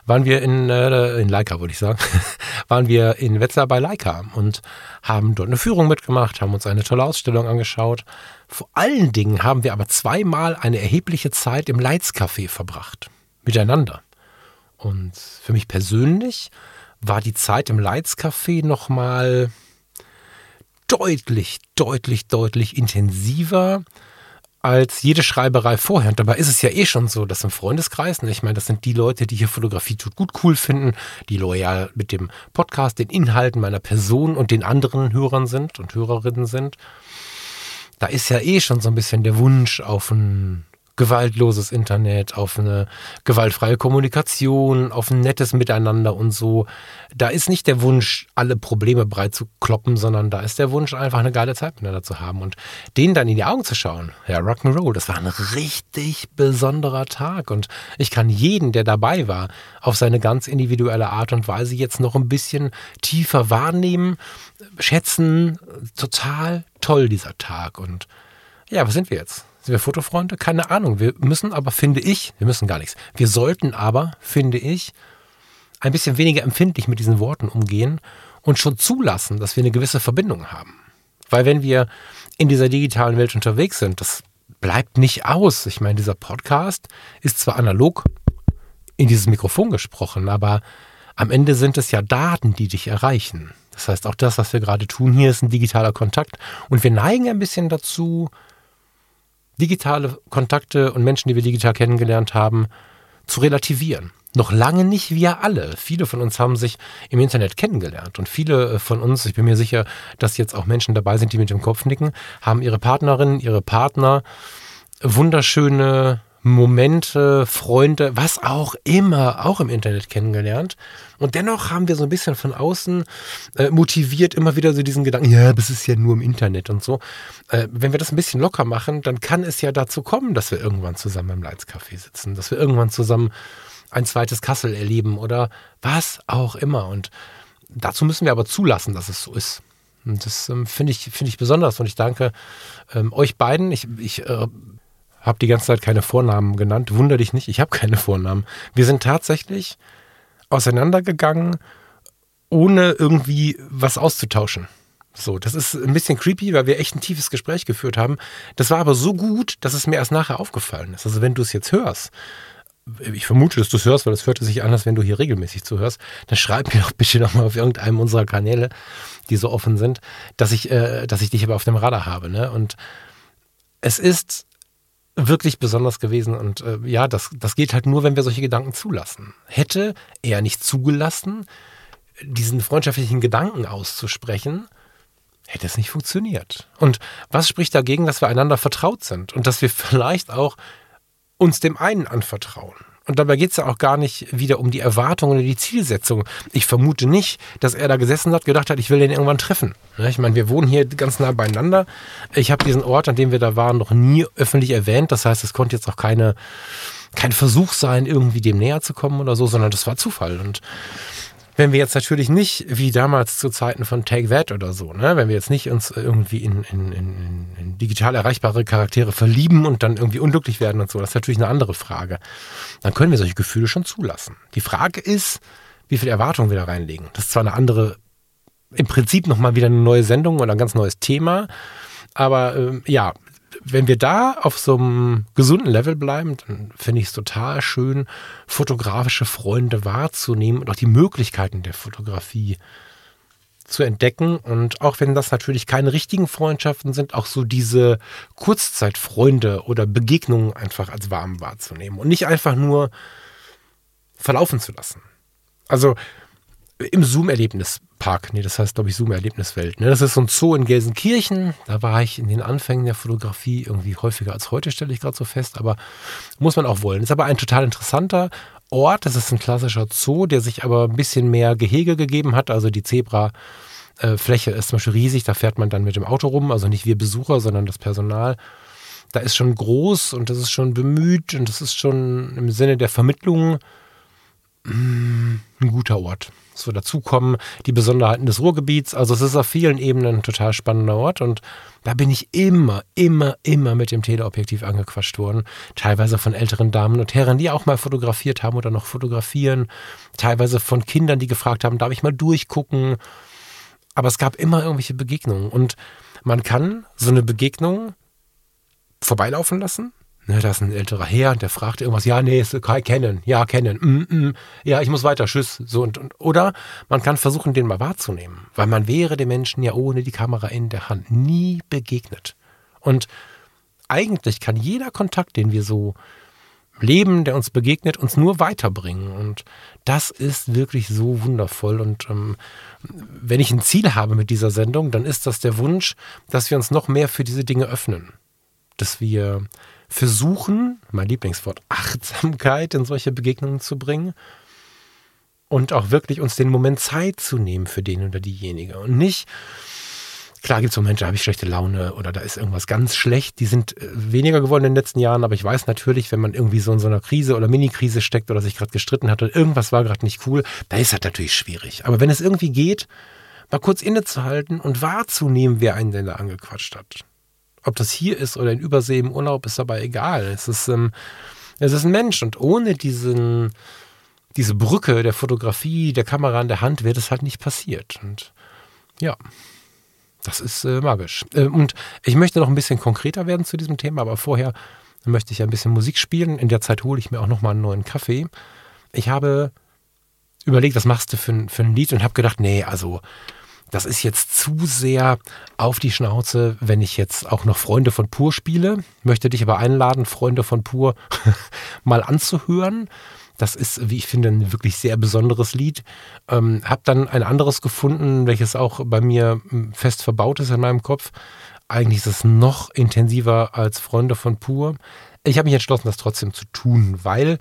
Waren wir in, äh, in Leica, würde ich sagen, waren wir in Wetzlar bei Leica und haben dort eine Führung mitgemacht, haben uns eine tolle Ausstellung angeschaut. Vor allen Dingen haben wir aber zweimal eine erhebliche Zeit im Leitscafé verbracht. Miteinander. Und für mich persönlich war die Zeit im Leitscafé nochmal deutlich, deutlich, deutlich intensiver als jede Schreiberei vorher. Und dabei ist es ja eh schon so, dass im Freundeskreis, ne, ich meine, das sind die Leute, die hier Fotografie tut gut cool finden, die loyal mit dem Podcast, den Inhalten meiner Person und den anderen Hörern sind und Hörerinnen sind. Da ist ja eh schon so ein bisschen der Wunsch auf ein gewaltloses Internet, auf eine gewaltfreie Kommunikation, auf ein nettes Miteinander und so. Da ist nicht der Wunsch, alle Probleme breit zu kloppen, sondern da ist der Wunsch, einfach eine geile Zeit miteinander zu haben und denen dann in die Augen zu schauen. Ja, Rock'n'Roll, das war ein richtig besonderer Tag und ich kann jeden, der dabei war, auf seine ganz individuelle Art und Weise jetzt noch ein bisschen tiefer wahrnehmen, schätzen. Total toll dieser Tag und ja, was sind wir jetzt? Sind wir Fotofreunde? Keine Ahnung. Wir müssen aber, finde ich, wir müssen gar nichts. Wir sollten aber, finde ich, ein bisschen weniger empfindlich mit diesen Worten umgehen und schon zulassen, dass wir eine gewisse Verbindung haben. Weil wenn wir in dieser digitalen Welt unterwegs sind, das bleibt nicht aus. Ich meine, dieser Podcast ist zwar analog in dieses Mikrofon gesprochen, aber am Ende sind es ja Daten, die dich erreichen. Das heißt, auch das, was wir gerade tun hier, ist ein digitaler Kontakt. Und wir neigen ein bisschen dazu, digitale Kontakte und Menschen, die wir digital kennengelernt haben, zu relativieren. Noch lange nicht wir alle. Viele von uns haben sich im Internet kennengelernt und viele äh, von uns, ich bin mir sicher, dass jetzt auch Menschen dabei sind, die mit dem Kopf nicken, haben ihre Partnerin, ihre Partner wunderschöne Momente, Freunde, was auch immer, auch im Internet kennengelernt. Und dennoch haben wir so ein bisschen von außen äh, motiviert immer wieder so diesen Gedanken, ja, das ist ja nur im Internet und so. Äh, wenn wir das ein bisschen locker machen, dann kann es ja dazu kommen, dass wir irgendwann zusammen im Leitscafé sitzen, dass wir irgendwann zusammen ein zweites Kassel erleben oder was auch immer. Und dazu müssen wir aber zulassen, dass es so ist. Und das ähm, finde ich, find ich besonders und ich danke ähm, euch beiden. Ich, ich äh, habe die ganze Zeit keine Vornamen genannt. Wunder dich nicht, ich habe keine Vornamen. Wir sind tatsächlich auseinandergegangen, ohne irgendwie was auszutauschen. So, das ist ein bisschen creepy, weil wir echt ein tiefes Gespräch geführt haben. Das war aber so gut, dass es mir erst nachher aufgefallen ist. Also wenn du es jetzt hörst, ich vermute, dass du es hörst, weil es hörte sich an, als wenn du hier regelmäßig zuhörst, dann schreib mir doch bitte nochmal auf irgendeinem unserer Kanäle, die so offen sind, dass ich, äh, dass ich dich aber auf dem Radar habe. Ne? Und es ist wirklich besonders gewesen. Und äh, ja, das, das geht halt nur, wenn wir solche Gedanken zulassen. Hätte er nicht zugelassen, diesen freundschaftlichen Gedanken auszusprechen, hätte es nicht funktioniert. Und was spricht dagegen, dass wir einander vertraut sind und dass wir vielleicht auch uns dem einen anvertrauen? Und dabei geht es ja auch gar nicht wieder um die Erwartungen oder die Zielsetzung. Ich vermute nicht, dass er da gesessen hat, gedacht hat, ich will den irgendwann treffen. Ich meine, wir wohnen hier ganz nah beieinander. Ich habe diesen Ort, an dem wir da waren, noch nie öffentlich erwähnt. Das heißt, es konnte jetzt auch keine, kein Versuch sein, irgendwie dem näher zu kommen oder so, sondern das war Zufall. Und wenn wir jetzt natürlich nicht, wie damals zu Zeiten von Take That oder so, ne, wenn wir jetzt nicht uns irgendwie in, in, in, in digital erreichbare Charaktere verlieben und dann irgendwie unglücklich werden und so, das ist natürlich eine andere Frage. Dann können wir solche Gefühle schon zulassen. Die Frage ist, wie viel Erwartungen wir da reinlegen. Das ist zwar eine andere, im Prinzip nochmal wieder eine neue Sendung oder ein ganz neues Thema, aber ähm, ja, wenn wir da auf so einem gesunden Level bleiben, dann finde ich es total schön, fotografische Freunde wahrzunehmen und auch die Möglichkeiten der Fotografie zu entdecken. Und auch wenn das natürlich keine richtigen Freundschaften sind, auch so diese Kurzzeitfreunde oder Begegnungen einfach als warm wahrzunehmen und nicht einfach nur verlaufen zu lassen. Also im Zoom-Erlebnispark, nee, das heißt, glaube ich, Zoom-Erlebniswelt. Ne? Das ist so ein Zoo in Gelsenkirchen. Da war ich in den Anfängen der Fotografie irgendwie häufiger als heute, stelle ich gerade so fest, aber muss man auch wollen. Ist aber ein total interessanter Ort. Das ist ein klassischer Zoo, der sich aber ein bisschen mehr Gehege gegeben hat. Also die Zebra-Fläche ist zum Beispiel riesig. Da fährt man dann mit dem Auto rum. Also nicht wir Besucher, sondern das Personal. Da ist schon groß und das ist schon bemüht und das ist schon im Sinne der Vermittlung ein guter Ort so dazukommen, die Besonderheiten des Ruhrgebiets. Also es ist auf vielen Ebenen ein total spannender Ort und da bin ich immer, immer, immer mit dem Teleobjektiv angequatscht worden. Teilweise von älteren Damen und Herren, die auch mal fotografiert haben oder noch fotografieren. Teilweise von Kindern, die gefragt haben, darf ich mal durchgucken? Aber es gab immer irgendwelche Begegnungen und man kann so eine Begegnung vorbeilaufen lassen Ne, da ist ein älterer Herr, der fragt irgendwas, ja, nee, ist kennen, ja, kennen, mm, mm, ja, ich muss weiter, tschüss. So und, und, oder man kann versuchen, den mal wahrzunehmen, weil man wäre dem Menschen ja ohne die Kamera in der Hand nie begegnet. Und eigentlich kann jeder Kontakt, den wir so leben, der uns begegnet, uns nur weiterbringen. Und das ist wirklich so wundervoll. Und ähm, wenn ich ein Ziel habe mit dieser Sendung, dann ist das der Wunsch, dass wir uns noch mehr für diese Dinge öffnen. Dass wir versuchen, mein Lieblingswort, Achtsamkeit in solche Begegnungen zu bringen und auch wirklich uns den Moment Zeit zu nehmen für den oder diejenige. Und nicht, klar gibt es Momente, da habe ich schlechte Laune oder da ist irgendwas ganz schlecht, die sind äh, weniger geworden in den letzten Jahren, aber ich weiß natürlich, wenn man irgendwie so in so einer Krise oder Mini-Krise steckt oder sich gerade gestritten hat und irgendwas war gerade nicht cool, da ist das natürlich schwierig. Aber wenn es irgendwie geht, mal kurz innezuhalten und wahrzunehmen, wer einen denn da angequatscht hat ob das hier ist oder in Übersee im Urlaub, ist dabei egal. Es ist, ähm, es ist ein Mensch und ohne diesen, diese Brücke der Fotografie, der Kamera in der Hand, wäre das halt nicht passiert. Und ja, das ist äh, magisch. Äh, und ich möchte noch ein bisschen konkreter werden zu diesem Thema, aber vorher möchte ich ein bisschen Musik spielen. In der Zeit hole ich mir auch noch mal einen neuen Kaffee. ich habe überlegt, was machst du für, für ein Lied und habe gedacht, nee, also das ist jetzt zu sehr auf die Schnauze, wenn ich jetzt auch noch Freunde von Pur spiele. Möchte dich aber einladen, Freunde von Pur mal anzuhören. Das ist, wie ich finde, ein wirklich sehr besonderes Lied. Ähm, hab dann ein anderes gefunden, welches auch bei mir hm, fest verbaut ist in meinem Kopf. Eigentlich ist es noch intensiver als Freunde von Pur. Ich habe mich entschlossen, das trotzdem zu tun, weil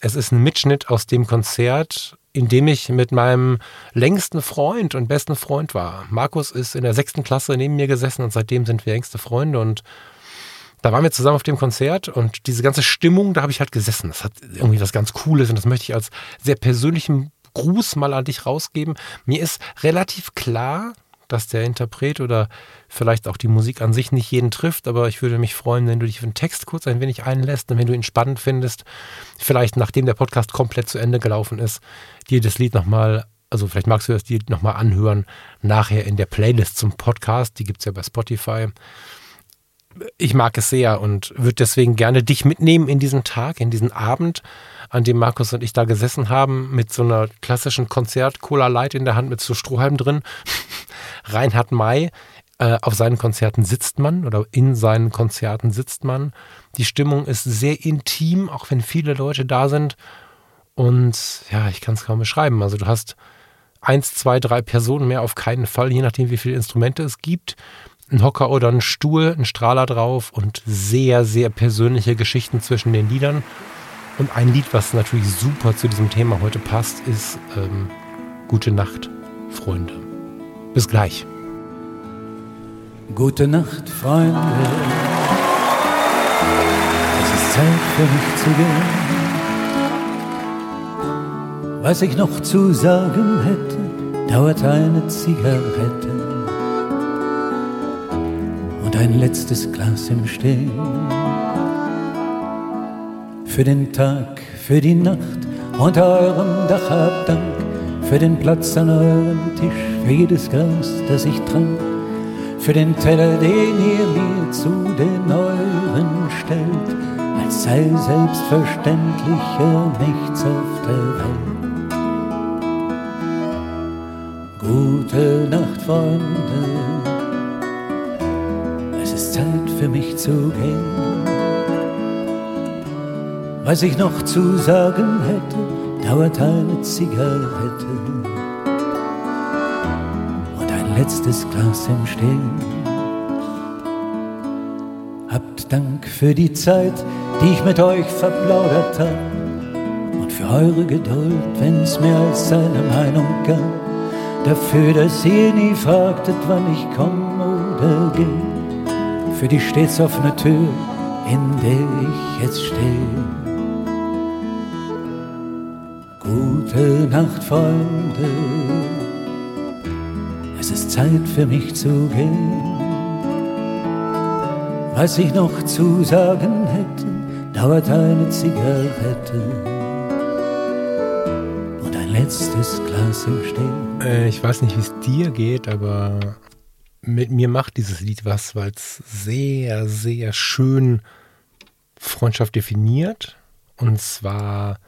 es ist ein Mitschnitt aus dem Konzert in dem ich mit meinem längsten Freund und besten Freund war. Markus ist in der sechsten Klasse neben mir gesessen und seitdem sind wir engste Freunde und da waren wir zusammen auf dem Konzert und diese ganze Stimmung, da habe ich halt gesessen. Das hat irgendwie was ganz Cooles und das möchte ich als sehr persönlichen Gruß mal an dich rausgeben. Mir ist relativ klar, dass der Interpret oder vielleicht auch die Musik an sich nicht jeden trifft, aber ich würde mich freuen, wenn du dich für den Text kurz ein wenig einlässt und wenn du ihn spannend findest, vielleicht nachdem der Podcast komplett zu Ende gelaufen ist, dir das Lied nochmal, also vielleicht magst du das Lied nochmal anhören, nachher in der Playlist zum Podcast, die gibt es ja bei Spotify. Ich mag es sehr und würde deswegen gerne dich mitnehmen in diesen Tag, in diesen Abend an dem Markus und ich da gesessen haben, mit so einer klassischen Konzert-Cola Light in der Hand mit so Strohhalm drin. Reinhard May, äh, auf seinen Konzerten sitzt man oder in seinen Konzerten sitzt man. Die Stimmung ist sehr intim, auch wenn viele Leute da sind. Und ja, ich kann es kaum beschreiben. Also du hast eins, zwei, drei Personen mehr auf keinen Fall, je nachdem, wie viele Instrumente es gibt. Ein Hocker oder ein Stuhl, ein Strahler drauf und sehr, sehr persönliche Geschichten zwischen den Liedern. Und ein Lied, was natürlich super zu diesem Thema heute passt, ist ähm, Gute Nacht, Freunde. Bis gleich. Gute Nacht, Freunde. Es ist Zeit für mich zu gehen. Was ich noch zu sagen hätte, dauert eine Zigarette und ein letztes Glas im Stehen. Für den Tag, für die Nacht unter eurem Dach hab Dank, für den Platz an eurem Tisch, für jedes Glas, das ich trank, für den Teller, den ihr mir zu den euren stellt, als sei selbstverständlicher nichts auf der Welt. Gute Nacht, Freunde, Zeit für mich zu gehen. Was ich noch zu sagen hätte, dauert eine Zigarette und ein letztes Glas im Stehen. Habt Dank für die Zeit, die ich mit euch verplaudert hab und für eure Geduld, wenn's mehr als eine Meinung gab. Dafür, dass ihr nie fragtet, wann ich komm oder geh. Für die stets offene Tür, in der ich jetzt stehe. Gute Nacht, Freunde. Es ist Zeit für mich zu gehen. Was ich noch zu sagen hätte, dauert eine Zigarette und ein letztes Glas im Stehen. Äh, ich weiß nicht, wie es dir geht, aber mit mir macht dieses Lied was, weil es sehr, sehr schön Freundschaft definiert. Und zwar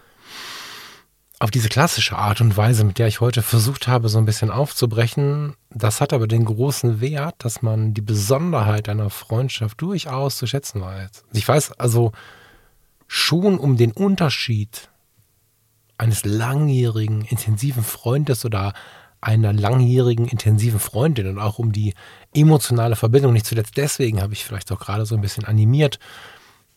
auf diese klassische Art und Weise, mit der ich heute versucht habe, so ein bisschen aufzubrechen, das hat aber den großen Wert, dass man die Besonderheit einer Freundschaft durchaus zu schätzen weiß. Ich weiß also schon um den Unterschied eines langjährigen, intensiven Freundes oder einer langjährigen, intensiven Freundin und auch um die emotionale Verbindung. Nicht zuletzt deswegen habe ich vielleicht auch gerade so ein bisschen animiert,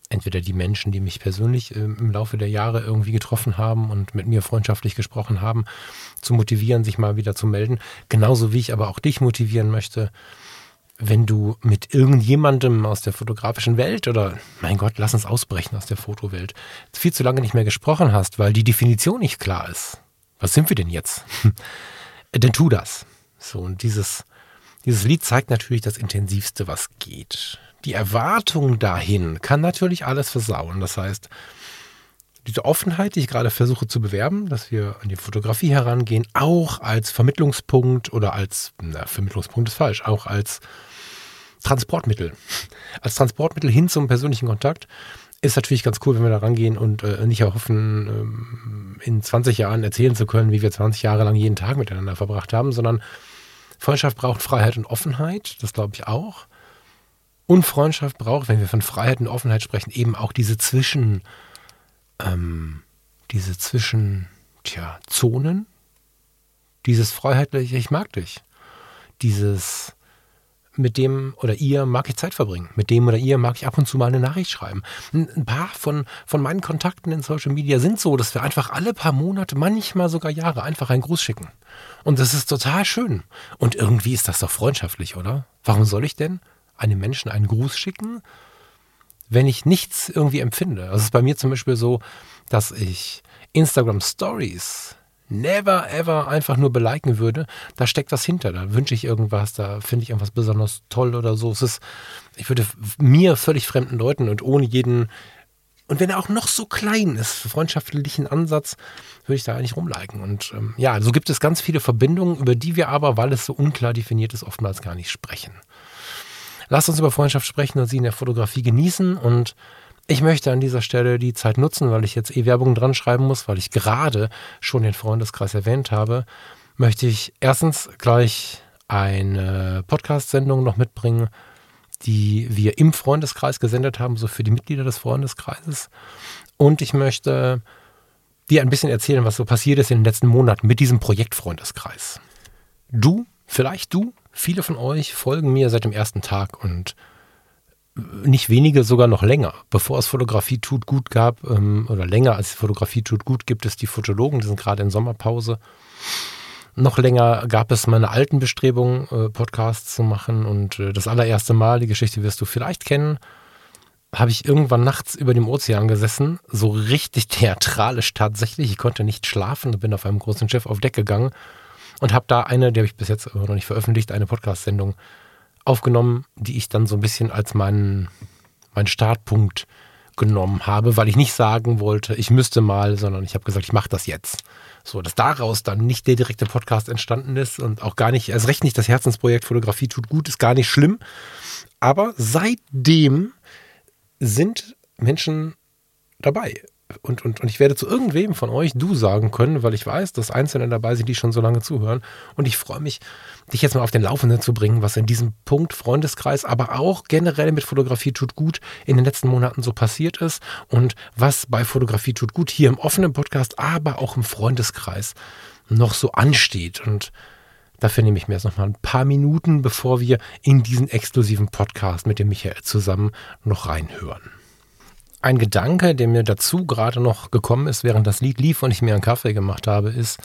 entweder die Menschen, die mich persönlich äh, im Laufe der Jahre irgendwie getroffen haben und mit mir freundschaftlich gesprochen haben, zu motivieren, sich mal wieder zu melden. Genauso wie ich aber auch dich motivieren möchte, wenn du mit irgendjemandem aus der fotografischen Welt oder, mein Gott, lass uns ausbrechen aus der Fotowelt, viel zu lange nicht mehr gesprochen hast, weil die Definition nicht klar ist. Was sind wir denn jetzt? Denn tu das. So, und dieses, dieses Lied zeigt natürlich das Intensivste, was geht die Erwartung dahin kann natürlich alles versauen. Das heißt, diese Offenheit, die ich gerade versuche zu bewerben, dass wir an die Fotografie herangehen, auch als Vermittlungspunkt oder als, na, Vermittlungspunkt ist falsch, auch als Transportmittel. Als Transportmittel hin zum persönlichen Kontakt ist natürlich ganz cool, wenn wir da rangehen und äh, nicht hoffen, ähm, in 20 Jahren erzählen zu können, wie wir 20 Jahre lang jeden Tag miteinander verbracht haben, sondern Freundschaft braucht Freiheit und Offenheit, das glaube ich auch. Und Freundschaft braucht, wenn wir von Freiheit und Offenheit sprechen, eben auch diese Zwischen, ähm, diese Zwischen, tja, Zonen, dieses freiheitliche, ich mag dich, dieses mit dem oder ihr mag ich Zeit verbringen. Mit dem oder ihr mag ich ab und zu mal eine Nachricht schreiben. Ein paar von, von meinen Kontakten in Social Media sind so, dass wir einfach alle paar Monate, manchmal sogar Jahre, einfach einen Gruß schicken. Und das ist total schön. Und irgendwie ist das doch freundschaftlich, oder? Warum soll ich denn einem Menschen einen Gruß schicken, wenn ich nichts irgendwie empfinde? Also es ist bei mir zum Beispiel so, dass ich Instagram Stories never ever einfach nur beliken würde, da steckt was hinter. Da wünsche ich irgendwas, da finde ich irgendwas besonders toll oder so. Es ist, ich würde mir völlig fremden Leuten und ohne jeden, und wenn er auch noch so klein ist, freundschaftlichen Ansatz, würde ich da eigentlich rumliken. Und ähm, ja, so gibt es ganz viele Verbindungen, über die wir aber, weil es so unklar definiert ist, oftmals gar nicht sprechen. Lasst uns über Freundschaft sprechen und sie in der Fotografie genießen und ich möchte an dieser Stelle die Zeit nutzen, weil ich jetzt eh Werbung dran schreiben muss, weil ich gerade schon den Freundeskreis erwähnt habe, möchte ich erstens gleich eine Podcast-Sendung noch mitbringen, die wir im Freundeskreis gesendet haben, so für die Mitglieder des Freundeskreises. Und ich möchte dir ein bisschen erzählen, was so passiert ist in den letzten Monaten mit diesem Projekt Freundeskreis. Du, vielleicht du, viele von euch folgen mir seit dem ersten Tag und nicht wenige, sogar noch länger. Bevor es Fotografie tut gut gab, ähm, oder länger als Fotografie tut gut, gibt es die Fotologen, die sind gerade in Sommerpause. Noch länger gab es meine alten Bestrebungen, äh, Podcasts zu machen. Und äh, das allererste Mal, die Geschichte wirst du vielleicht kennen, habe ich irgendwann nachts über dem Ozean gesessen, so richtig theatralisch tatsächlich. Ich konnte nicht schlafen, bin auf einem großen Schiff auf Deck gegangen und habe da eine, die habe ich bis jetzt noch nicht veröffentlicht, eine Podcast-Sendung aufgenommen, die ich dann so ein bisschen als meinen, meinen Startpunkt genommen habe, weil ich nicht sagen wollte, ich müsste mal, sondern ich habe gesagt, ich mache das jetzt. So, dass daraus dann nicht der direkte Podcast entstanden ist und auch gar nicht, erst recht nicht das Herzensprojekt Fotografie tut gut, ist gar nicht schlimm. Aber seitdem sind Menschen dabei und, und, und ich werde zu irgendwem von euch du sagen können, weil ich weiß, dass Einzelne dabei sind, die schon so lange zuhören. Und ich freue mich, dich jetzt mal auf den Laufenden zu bringen, was in diesem Punkt Freundeskreis, aber auch generell mit Fotografie tut gut in den letzten Monaten so passiert ist und was bei Fotografie tut gut hier im offenen Podcast, aber auch im Freundeskreis noch so ansteht. Und Dafür nehme ich mir jetzt noch mal ein paar Minuten, bevor wir in diesen exklusiven Podcast mit dem Michael zusammen noch reinhören. Ein Gedanke, der mir dazu gerade noch gekommen ist, während das Lied lief und ich mir einen Kaffee gemacht habe, ist,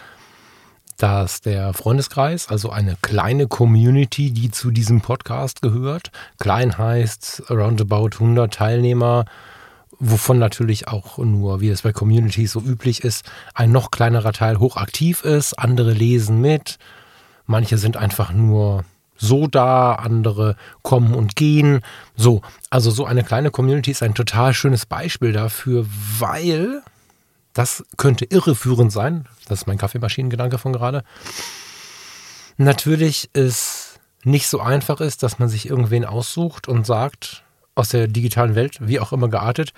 dass der Freundeskreis, also eine kleine Community, die zu diesem Podcast gehört, klein heißt roundabout 100 Teilnehmer, wovon natürlich auch nur, wie es bei Communities so üblich ist, ein noch kleinerer Teil hochaktiv ist, andere lesen mit, manche sind einfach nur so da, andere kommen und gehen. So, also so eine kleine Community ist ein total schönes Beispiel dafür, weil das könnte irreführend sein. Das ist mein Kaffeemaschinengedanke von gerade. Natürlich ist nicht so einfach ist, dass man sich irgendwen aussucht und sagt, aus der digitalen Welt, wie auch immer geartet,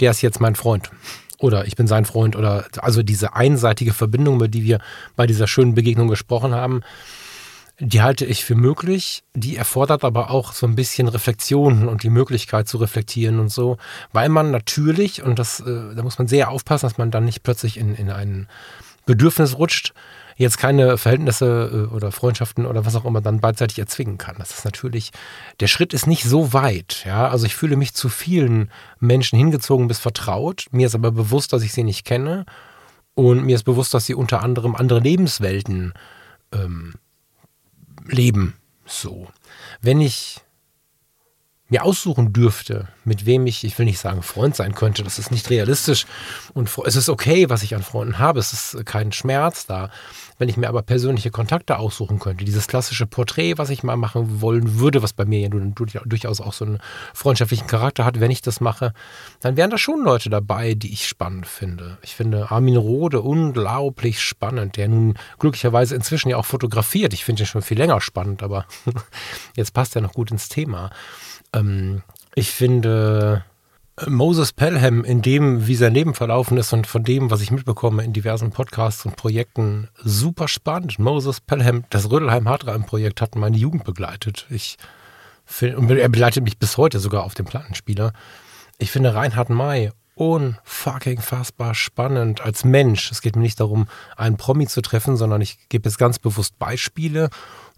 der ist jetzt mein Freund. Oder ich bin sein Freund. Oder also diese einseitige Verbindung, über die wir bei dieser schönen Begegnung gesprochen haben, die halte ich für möglich. Die erfordert aber auch so ein bisschen Reflexion und die Möglichkeit zu reflektieren und so, weil man natürlich, und das, äh, da muss man sehr aufpassen, dass man dann nicht plötzlich in, in ein Bedürfnis rutscht, jetzt keine Verhältnisse äh, oder Freundschaften oder was auch immer dann beidseitig erzwingen kann. Das ist natürlich, der Schritt ist nicht so weit. Ja, also ich fühle mich zu vielen Menschen hingezogen bis vertraut. Mir ist aber bewusst, dass ich sie nicht kenne. Und mir ist bewusst, dass sie unter anderem andere Lebenswelten ähm, leben. So. Wenn ich mir aussuchen dürfte, mit wem ich, ich will nicht sagen Freund sein könnte, das ist nicht realistisch und es ist okay, was ich an Freunden habe, es ist kein Schmerz da. Wenn ich mir aber persönliche Kontakte aussuchen könnte, dieses klassische Porträt, was ich mal machen wollen würde, was bei mir ja durchaus auch so einen freundschaftlichen Charakter hat, wenn ich das mache, dann wären da schon Leute dabei, die ich spannend finde. Ich finde Armin Rohde unglaublich spannend, der nun glücklicherweise inzwischen ja auch fotografiert. Ich finde ihn schon viel länger spannend, aber jetzt passt er noch gut ins Thema. Ähm, ich finde Moses Pelham in dem, wie sein Leben verlaufen ist und von dem, was ich mitbekomme in diversen Podcasts und Projekten, super spannend. Moses Pelham, das Rödelheim Hartreim-Projekt hat meine Jugend begleitet. Ich find, er begleitet mich bis heute sogar auf dem Plattenspieler. Ich finde Reinhard May unfucking fassbar spannend als Mensch. Es geht mir nicht darum, einen Promi zu treffen, sondern ich gebe jetzt ganz bewusst Beispiele,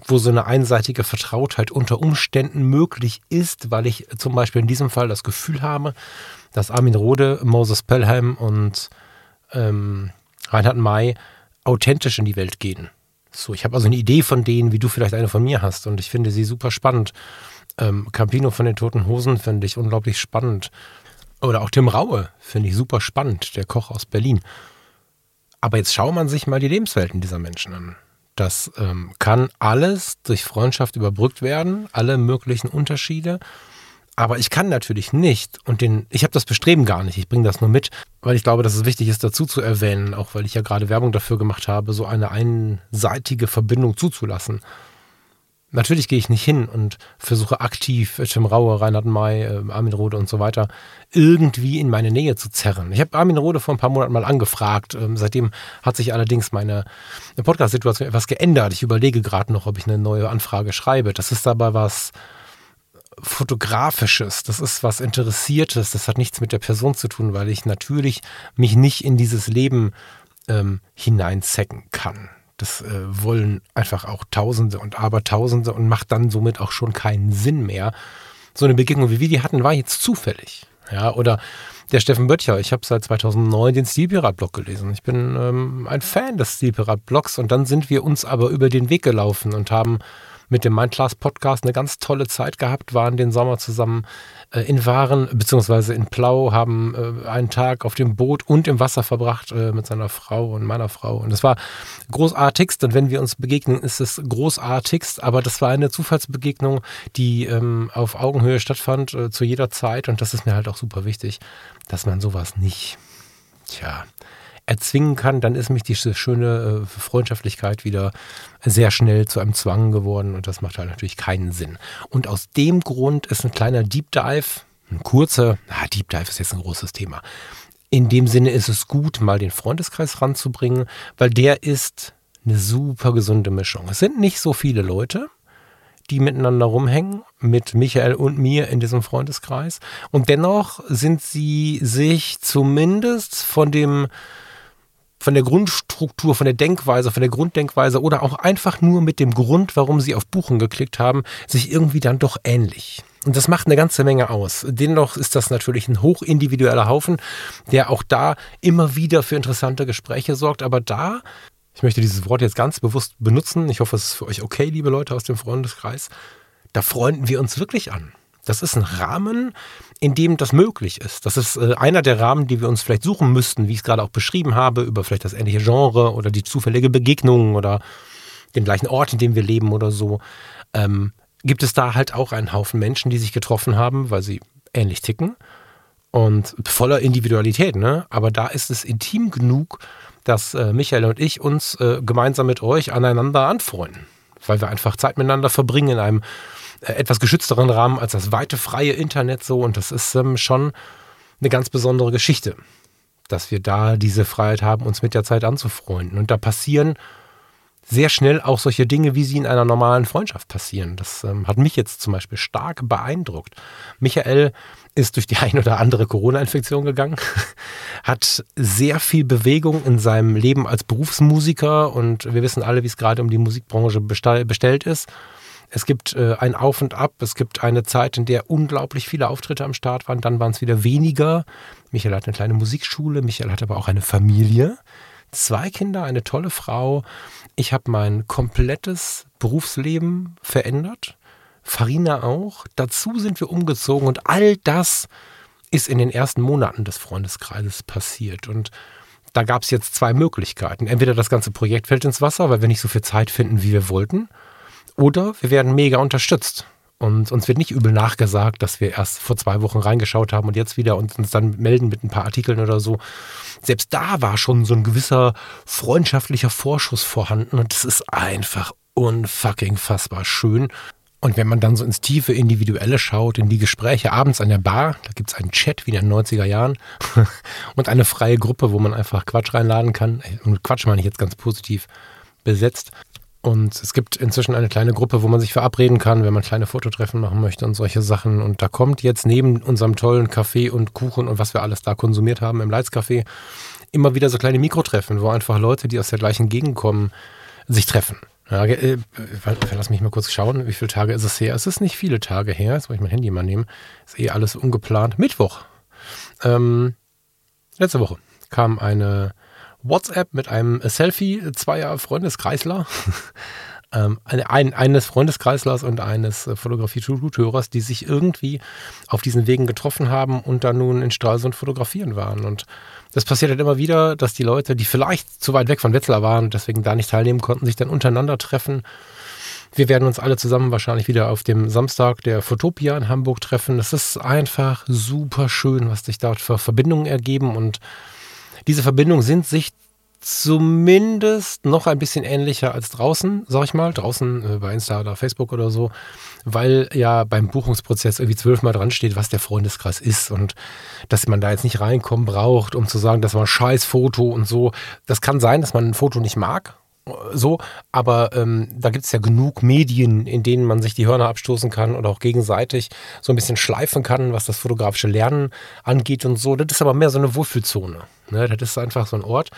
wo so eine einseitige Vertrautheit unter Umständen möglich ist, weil ich zum Beispiel in diesem Fall das Gefühl habe, dass Armin Rode, Moses Pelham und ähm, Reinhard May authentisch in die Welt gehen. So, ich habe also eine Idee von denen, wie du vielleicht eine von mir hast und ich finde sie super spannend. Ähm, Campino von den Toten Hosen finde ich unglaublich spannend. Oder auch Tim Raue finde ich super spannend, der Koch aus Berlin. Aber jetzt schaut man sich mal die Lebenswelten dieser Menschen an. Das ähm, kann alles durch Freundschaft überbrückt werden, alle möglichen Unterschiede. Aber ich kann natürlich nicht und den, ich habe das Bestreben gar nicht. Ich bringe das nur mit, weil ich glaube, dass es wichtig ist, dazu zu erwähnen, auch weil ich ja gerade Werbung dafür gemacht habe, so eine einseitige Verbindung zuzulassen. Natürlich gehe ich nicht hin und versuche aktiv Tim Raue, Reinhard May, äh, Armin Rode und so weiter irgendwie in meine Nähe zu zerren. Ich habe Armin Rode vor ein paar Monaten mal angefragt. Ähm, seitdem hat sich allerdings meine Podcast-Situation etwas geändert. Ich überlege gerade noch, ob ich eine neue Anfrage schreibe. Das ist aber was Fotografisches, das ist was Interessiertes, das hat nichts mit der Person zu tun, weil ich natürlich mich nicht in dieses Leben ähm, hineinzecken kann. Das äh, wollen einfach auch Tausende und Abertausende und macht dann somit auch schon keinen Sinn mehr. So eine Begegnung, wie wir die hatten, war jetzt zufällig. Ja, oder der Steffen Böttcher. Ich habe seit 2009 den Stilpirat-Blog gelesen. Ich bin ähm, ein Fan des Stilpirat-Blogs und dann sind wir uns aber über den Weg gelaufen und haben mit dem Mindclass Podcast eine ganz tolle Zeit gehabt, waren den Sommer zusammen äh, in Waren beziehungsweise in Plau, haben äh, einen Tag auf dem Boot und im Wasser verbracht äh, mit seiner Frau und meiner Frau. Und das war großartigst. Und wenn wir uns begegnen, ist es großartigst. Aber das war eine Zufallsbegegnung, die ähm, auf Augenhöhe stattfand äh, zu jeder Zeit. Und das ist mir halt auch super wichtig, dass man sowas nicht, tja, erzwingen kann, dann ist mich diese schöne äh, Freundschaftlichkeit wieder sehr schnell zu einem Zwang geworden und das macht halt natürlich keinen Sinn. Und aus dem Grund ist ein kleiner Deep Dive, ein kurzer, na, Deep Dive ist jetzt ein großes Thema. In dem Sinne ist es gut, mal den Freundeskreis ranzubringen, weil der ist eine super gesunde Mischung. Es sind nicht so viele Leute, die miteinander rumhängen, mit Michael und mir in diesem Freundeskreis. Und dennoch sind sie sich zumindest von dem von der Grundstruktur, von der Denkweise, von der Grunddenkweise oder auch einfach nur mit dem Grund, warum sie auf Buchen geklickt haben, sich irgendwie dann doch ähnlich. Und das macht eine ganze Menge aus. Dennoch ist das natürlich ein hochindividueller Haufen, der auch da immer wieder für interessante Gespräche sorgt. Aber da, ich möchte dieses Wort jetzt ganz bewusst benutzen, ich hoffe, es ist für euch okay, liebe Leute aus dem Freundeskreis, da freunden wir uns wirklich an. Das ist ein Rahmen, in dem das möglich ist. Das ist äh, einer der Rahmen, die wir uns vielleicht suchen müssten, wie ich es gerade auch beschrieben habe, über vielleicht das ähnliche Genre oder die zufällige Begegnung oder den gleichen Ort, in dem wir leben oder so. Ähm, gibt es da halt auch einen Haufen Menschen, die sich getroffen haben, weil sie ähnlich ticken und voller Individualität. Ne? Aber da ist es intim genug, dass äh, Michael und ich uns äh, gemeinsam mit euch aneinander anfreunden, weil wir einfach Zeit miteinander verbringen in einem etwas geschützteren Rahmen als das weite freie Internet so. Und das ist ähm, schon eine ganz besondere Geschichte, dass wir da diese Freiheit haben, uns mit der Zeit anzufreunden. Und da passieren sehr schnell auch solche Dinge, wie sie in einer normalen Freundschaft passieren. Das ähm, hat mich jetzt zum Beispiel stark beeindruckt. Michael ist durch die ein oder andere Corona-Infektion gegangen, hat sehr viel Bewegung in seinem Leben als Berufsmusiker und wir wissen alle, wie es gerade um die Musikbranche bestellt ist. Es gibt äh, ein Auf und Ab. Es gibt eine Zeit, in der unglaublich viele Auftritte am Start waren. Dann waren es wieder weniger. Michael hat eine kleine Musikschule. Michael hat aber auch eine Familie. Zwei Kinder, eine tolle Frau. Ich habe mein komplettes Berufsleben verändert. Farina auch. Dazu sind wir umgezogen und all das ist in den ersten Monaten des Freundeskreises passiert. Und da gab es jetzt zwei Möglichkeiten. Entweder das ganze Projekt fällt ins Wasser, weil wir nicht so viel Zeit finden, wie wir wollten. Oder wir werden mega unterstützt. Und uns wird nicht übel nachgesagt, dass wir erst vor zwei Wochen reingeschaut haben und jetzt wieder und uns dann melden mit ein paar Artikeln oder so. Selbst da war schon so ein gewisser freundschaftlicher Vorschuss vorhanden und es ist einfach unfucking fassbar schön. Und wenn man dann so ins tiefe Individuelle schaut, in die Gespräche abends an der Bar, da gibt es einen Chat wie in den 90er Jahren und eine freie Gruppe, wo man einfach Quatsch reinladen kann. Und Quatsch meine ich jetzt ganz positiv besetzt. Und es gibt inzwischen eine kleine Gruppe, wo man sich verabreden kann, wenn man kleine Fototreffen machen möchte und solche Sachen. Und da kommt jetzt neben unserem tollen Kaffee und Kuchen und was wir alles da konsumiert haben im Leitscafé immer wieder so kleine Mikrotreffen, wo einfach Leute, die aus der gleichen Gegend kommen, sich treffen. Ja, äh, lass mich mal kurz schauen, wie viele Tage ist es her? Es ist nicht viele Tage her. Jetzt muss ich mein Handy mal nehmen. Ist eh alles ungeplant. Mittwoch. Ähm, letzte Woche kam eine WhatsApp mit einem Selfie zweier Freundeskreisler. ähm, ein, eines Freundeskreislers und eines äh, Fotografie-Hörers, die sich irgendwie auf diesen Wegen getroffen haben und dann nun in Stralsund fotografieren waren. Und das passiert halt immer wieder, dass die Leute, die vielleicht zu weit weg von Wetzlar waren und deswegen da nicht teilnehmen konnten, sich dann untereinander treffen. Wir werden uns alle zusammen wahrscheinlich wieder auf dem Samstag der Fotopia in Hamburg treffen. Das ist einfach super schön, was sich dort für Verbindungen ergeben und diese Verbindungen sind sich zumindest noch ein bisschen ähnlicher als draußen, sag ich mal, draußen äh, bei Insta oder Facebook oder so, weil ja beim Buchungsprozess irgendwie zwölfmal dran steht, was der Freundeskreis ist. Und dass man da jetzt nicht reinkommen braucht, um zu sagen, das war ein scheiß Foto und so. Das kann sein, dass man ein Foto nicht mag, so, aber ähm, da gibt es ja genug Medien, in denen man sich die Hörner abstoßen kann oder auch gegenseitig so ein bisschen schleifen kann, was das fotografische Lernen angeht und so. Das ist aber mehr so eine Wohlfühlzone. Ne? Das ist einfach so ein Ort,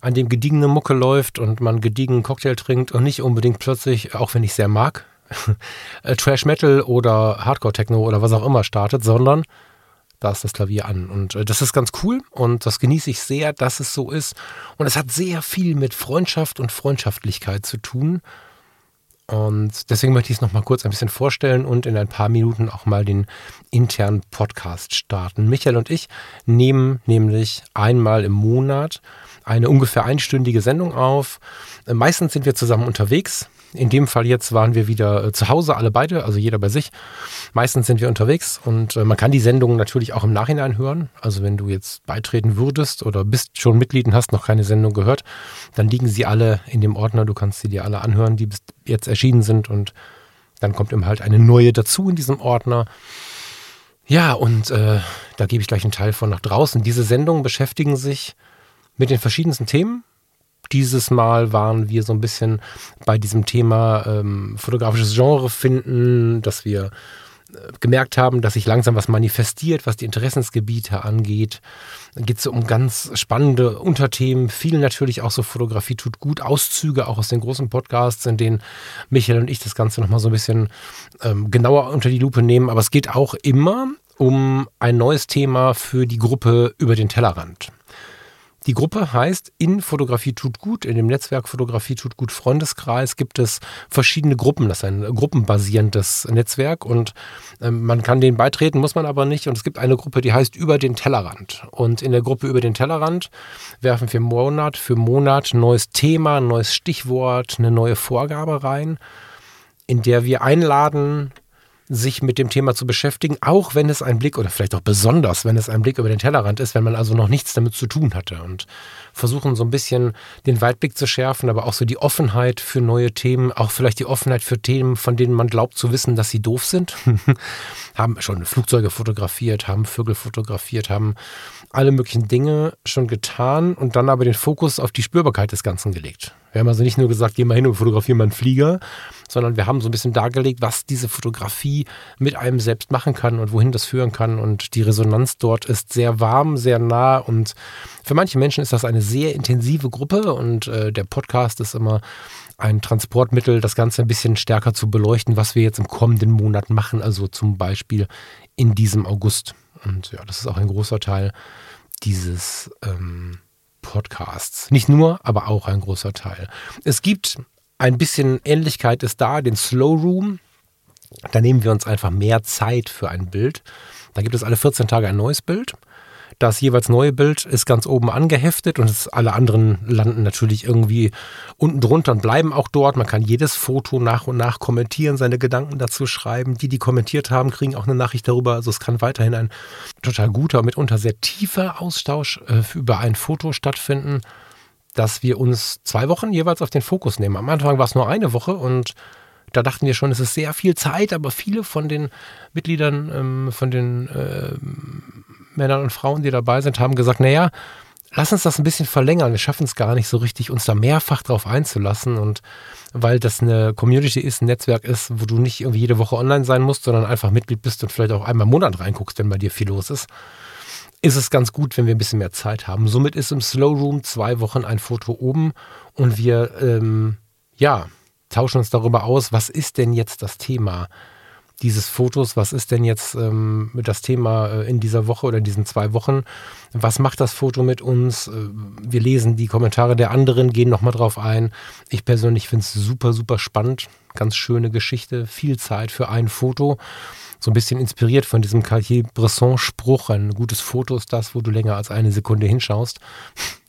an dem gediegene Mucke läuft und man gediegen Cocktail trinkt und nicht unbedingt plötzlich, auch wenn ich sehr mag, äh, Trash Metal oder Hardcore Techno oder was auch immer startet, sondern da ist das Klavier an. Und äh, das ist ganz cool und das genieße ich sehr, dass es so ist. Und es hat sehr viel mit Freundschaft und Freundschaftlichkeit zu tun. Und deswegen möchte ich es nochmal kurz ein bisschen vorstellen und in ein paar Minuten auch mal den internen Podcast starten. Michael und ich nehmen nämlich einmal im Monat eine ungefähr einstündige Sendung auf. Äh, meistens sind wir zusammen unterwegs. In dem Fall jetzt waren wir wieder äh, zu Hause, alle beide, also jeder bei sich. Meistens sind wir unterwegs und äh, man kann die Sendung natürlich auch im Nachhinein hören. Also wenn du jetzt beitreten würdest oder bist schon Mitglied und hast noch keine Sendung gehört, dann liegen sie alle in dem Ordner. Du kannst sie dir alle anhören, die bis jetzt erschienen sind und dann kommt eben halt eine neue dazu in diesem Ordner. Ja, und äh, da gebe ich gleich einen Teil von nach draußen. Diese Sendungen beschäftigen sich mit den verschiedensten Themen. Dieses Mal waren wir so ein bisschen bei diesem Thema ähm, fotografisches Genre finden, dass wir äh, gemerkt haben, dass sich langsam was manifestiert, was die Interessensgebiete angeht. Dann geht es um ganz spannende Unterthemen, viel natürlich auch so Fotografie tut gut, Auszüge auch aus den großen Podcasts, in denen Michael und ich das Ganze nochmal so ein bisschen ähm, genauer unter die Lupe nehmen. Aber es geht auch immer um ein neues Thema für die Gruppe über den Tellerrand. Die Gruppe heißt In Fotografie tut gut. In dem Netzwerk Fotografie tut gut Freundeskreis gibt es verschiedene Gruppen. Das ist ein gruppenbasierendes Netzwerk und ähm, man kann denen beitreten, muss man aber nicht. Und es gibt eine Gruppe, die heißt Über den Tellerrand. Und in der Gruppe Über den Tellerrand werfen wir Monat für Monat neues Thema, neues Stichwort, eine neue Vorgabe rein, in der wir einladen, sich mit dem Thema zu beschäftigen, auch wenn es ein Blick oder vielleicht auch besonders, wenn es ein Blick über den Tellerrand ist, wenn man also noch nichts damit zu tun hatte und versuchen so ein bisschen den Weitblick zu schärfen, aber auch so die Offenheit für neue Themen, auch vielleicht die Offenheit für Themen, von denen man glaubt zu wissen, dass sie doof sind. haben schon Flugzeuge fotografiert, haben Vögel fotografiert, haben alle möglichen Dinge schon getan und dann aber den Fokus auf die Spürbarkeit des Ganzen gelegt. Wir haben also nicht nur gesagt, geh mal hin und fotografiere mal einen Flieger, sondern wir haben so ein bisschen dargelegt, was diese Fotografie mit einem selbst machen kann und wohin das führen kann. Und die Resonanz dort ist sehr warm, sehr nah und für manche Menschen ist das eine sehr intensive Gruppe und äh, der Podcast ist immer ein Transportmittel, das Ganze ein bisschen stärker zu beleuchten, was wir jetzt im kommenden Monat machen, also zum Beispiel in diesem August. Und ja, das ist auch ein großer Teil dieses ähm, Podcasts. Nicht nur, aber auch ein großer Teil. Es gibt ein bisschen Ähnlichkeit ist da, den Slow Room. Da nehmen wir uns einfach mehr Zeit für ein Bild. Da gibt es alle 14 Tage ein neues Bild. Das jeweils neue Bild ist ganz oben angeheftet und alle anderen landen natürlich irgendwie unten drunter und bleiben auch dort. Man kann jedes Foto nach und nach kommentieren, seine Gedanken dazu schreiben. Die, die kommentiert haben, kriegen auch eine Nachricht darüber. Also es kann weiterhin ein total guter, mitunter sehr tiefer Austausch äh, über ein Foto stattfinden, dass wir uns zwei Wochen jeweils auf den Fokus nehmen. Am Anfang war es nur eine Woche und Da dachten wir schon, es ist sehr viel Zeit, aber viele von den Mitgliedern, ähm, von den äh, Männern und Frauen, die dabei sind, haben gesagt, naja, lass uns das ein bisschen verlängern. Wir schaffen es gar nicht so richtig, uns da mehrfach drauf einzulassen. Und weil das eine Community ist, ein Netzwerk ist, wo du nicht irgendwie jede Woche online sein musst, sondern einfach Mitglied bist und vielleicht auch einmal im Monat reinguckst, wenn bei dir viel los ist, ist es ganz gut, wenn wir ein bisschen mehr Zeit haben. Somit ist im Slow Room zwei Wochen ein Foto oben und wir, ähm, ja, tauschen uns darüber aus, was ist denn jetzt das Thema dieses Fotos, was ist denn jetzt ähm, das Thema äh, in dieser Woche oder in diesen zwei Wochen, was macht das Foto mit uns, äh, wir lesen die Kommentare der anderen, gehen nochmal drauf ein. Ich persönlich finde es super, super spannend, ganz schöne Geschichte, viel Zeit für ein Foto, so ein bisschen inspiriert von diesem Cartier-Bresson-Spruch, ein gutes Foto ist das, wo du länger als eine Sekunde hinschaust.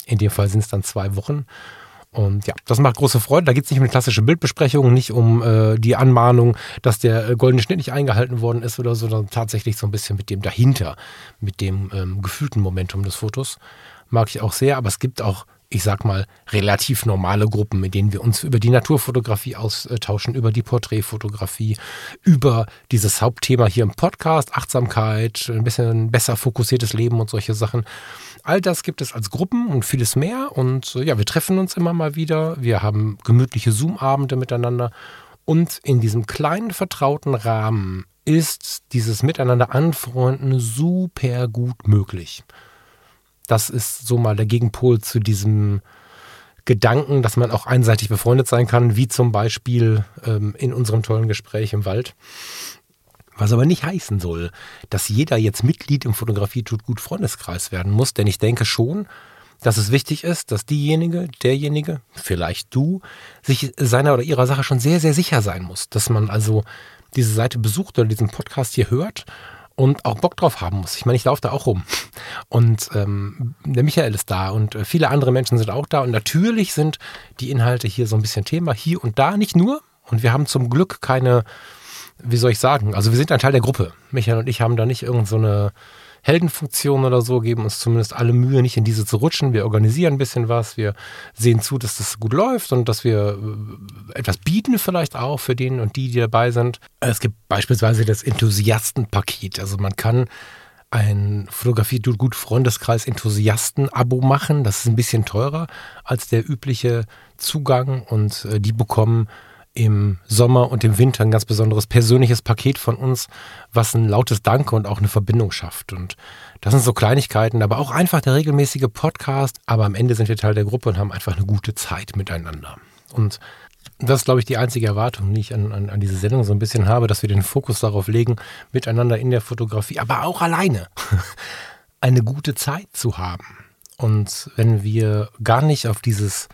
In dem Fall sind es dann zwei Wochen. Und ja, das macht große Freude. Da geht es nicht um eine klassische Bildbesprechung, nicht um äh, die Anmahnung, dass der äh, goldene Schnitt nicht eingehalten worden ist oder so, sondern tatsächlich so ein bisschen mit dem dahinter, mit dem ähm, gefühlten Momentum des Fotos. Mag ich auch sehr, aber es gibt auch ich sag mal, relativ normale Gruppen, mit denen wir uns über die Naturfotografie austauschen, über die Porträtfotografie, über dieses Hauptthema hier im Podcast, Achtsamkeit, ein bisschen besser fokussiertes Leben und solche Sachen. All das gibt es als Gruppen und vieles mehr. Und äh, ja, wir treffen uns immer mal wieder. Wir haben gemütliche Zoom-Abende miteinander. Und in diesem kleinen, vertrauten Rahmen ist dieses Miteinander anfreunden super gut möglich. Das ist so mal der Gegenpol zu diesem Gedanken, dass man auch einseitig befreundet sein kann, wie zum Beispiel ähm, in unserem tollen Gespräch im Wald. Was aber nicht heißen soll, dass jeder jetzt Mitglied im Fotografie tut gut Freundeskreis werden muss, denn ich denke schon, dass es wichtig ist, dass diejenige, derjenige, vielleicht du, sich seiner oder ihrer Sache schon sehr, sehr sicher sein muss, dass man also diese Seite besucht oder diesen Podcast hier hört und auch Bock drauf haben muss. Ich meine, ich laufe da auch rum. Und ähm, der Michael ist da und äh, viele andere Menschen sind auch da. Und natürlich sind die Inhalte hier so ein bisschen Thema, hier und da, nicht nur. Und wir haben zum Glück keine wie soll ich sagen, also wir sind ein Teil der Gruppe. Michael und ich haben da nicht irgendeine so Heldenfunktion oder so, geben uns zumindest alle Mühe, nicht in diese zu rutschen. Wir organisieren ein bisschen was, wir sehen zu, dass das gut läuft und dass wir äh, etwas bieten vielleicht auch für den und die, die dabei sind. Es gibt beispielsweise das Enthusiastenpaket. Also man kann ein Fotografie gut Freundeskreis Enthusiasten-Abo machen. Das ist ein bisschen teurer als der übliche Zugang und äh, die bekommen im Sommer und im Winter ein ganz besonderes persönliches Paket von uns, was ein lautes Danke und auch eine Verbindung schafft. Und das sind so Kleinigkeiten, aber auch einfach der regelmäßige Podcast. Aber am Ende sind wir Teil der Gruppe und haben einfach eine gute Zeit miteinander. Und das ist, glaube ich, die einzige Erwartung, die ich an, an, an diese Sendung so ein bisschen habe, dass wir den Fokus darauf legen, miteinander in der Fotografie, aber auch alleine eine gute Zeit zu haben. Und wenn wir gar nicht auf dieses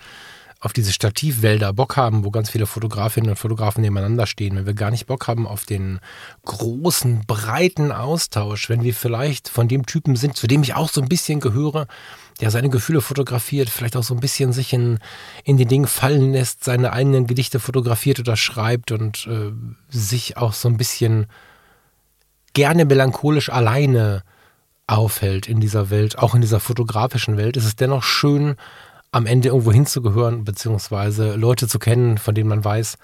auf diese Stativwälder Bock haben, wo ganz viele Fotografinnen und Fotografen nebeneinander stehen, wenn wir gar nicht Bock haben auf den großen, breiten Austausch, wenn wir vielleicht von dem Typen sind, zu dem ich auch so ein bisschen gehöre, der seine Gefühle fotografiert, vielleicht auch so ein bisschen sich in, in den Dingen fallen lässt, seine eigenen Gedichte fotografiert oder schreibt und äh, sich auch so ein bisschen gerne melancholisch alleine aufhält in dieser Welt, auch in dieser fotografischen Welt, ist es dennoch schön, am Ende irgendwo hinzugehören, beziehungsweise Leute zu kennen, von denen man weiß,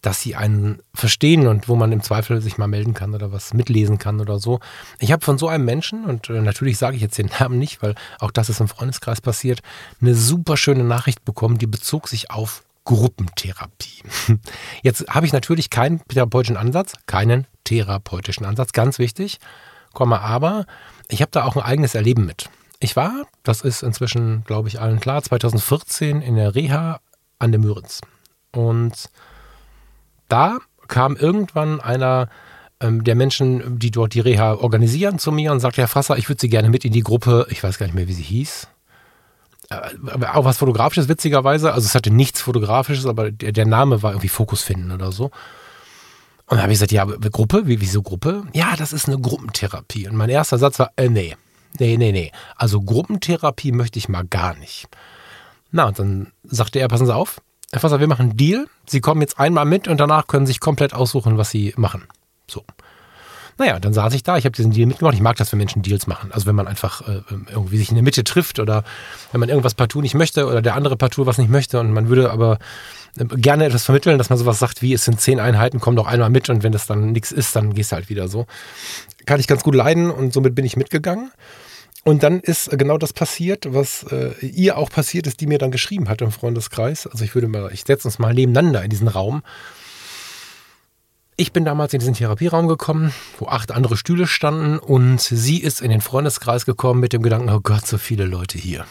dass sie einen verstehen und wo man im Zweifel sich mal melden kann oder was mitlesen kann oder so. Ich habe von so einem Menschen, und äh, natürlich sage ich jetzt den Namen nicht, weil auch das ist im Freundeskreis passiert, eine super schöne Nachricht bekommen, die bezog sich auf Gruppentherapie. Jetzt habe ich natürlich keinen therapeutischen Ansatz, keinen therapeutischen Ansatz, ganz wichtig, aber ich habe da auch ein eigenes Erleben mit. Ich war, das ist inzwischen, glaube ich, allen klar, 2014 in der Reha an der Müritz. Und da kam irgendwann einer ähm, der Menschen, die dort die Reha organisieren, zu mir und sagte, Herr Frasser, ich würde Sie gerne mit in die Gruppe, ich weiß gar nicht mehr, wie sie hieß. Äh, auch was Fotografisches, witzigerweise. Also es hatte nichts Fotografisches, aber der, der Name war irgendwie Fokus finden oder so. Und dann habe ich gesagt, ja, Gruppe? Wie, wieso Gruppe? Ja, das ist eine Gruppentherapie. Und mein erster Satz war, äh, nee, nee, nee, nee. Also Gruppentherapie möchte ich mal gar nicht. Na, und dann sagte er, passen Sie auf, Herr Fasser, wir machen einen Deal. Sie kommen jetzt einmal mit und danach können Sie sich komplett aussuchen, was Sie machen. So. Naja, dann saß ich da, ich habe diesen Deal mitgemacht. Ich mag das, wenn Menschen Deals machen. Also wenn man einfach äh, irgendwie sich in der Mitte trifft oder wenn man irgendwas partout nicht möchte oder der andere partout was nicht möchte und man würde aber äh, gerne etwas vermitteln, dass man sowas sagt wie, es sind zehn Einheiten, komm doch einmal mit und wenn das dann nichts ist, dann gehst du halt wieder so. Kann ich ganz gut leiden und somit bin ich mitgegangen. Und dann ist genau das passiert, was äh, ihr auch passiert ist, die mir dann geschrieben hat im Freundeskreis. Also ich würde mal, ich setze uns mal nebeneinander in diesen Raum. Ich bin damals in diesen Therapieraum gekommen, wo acht andere Stühle standen und sie ist in den Freundeskreis gekommen mit dem Gedanken, oh Gott, so viele Leute hier.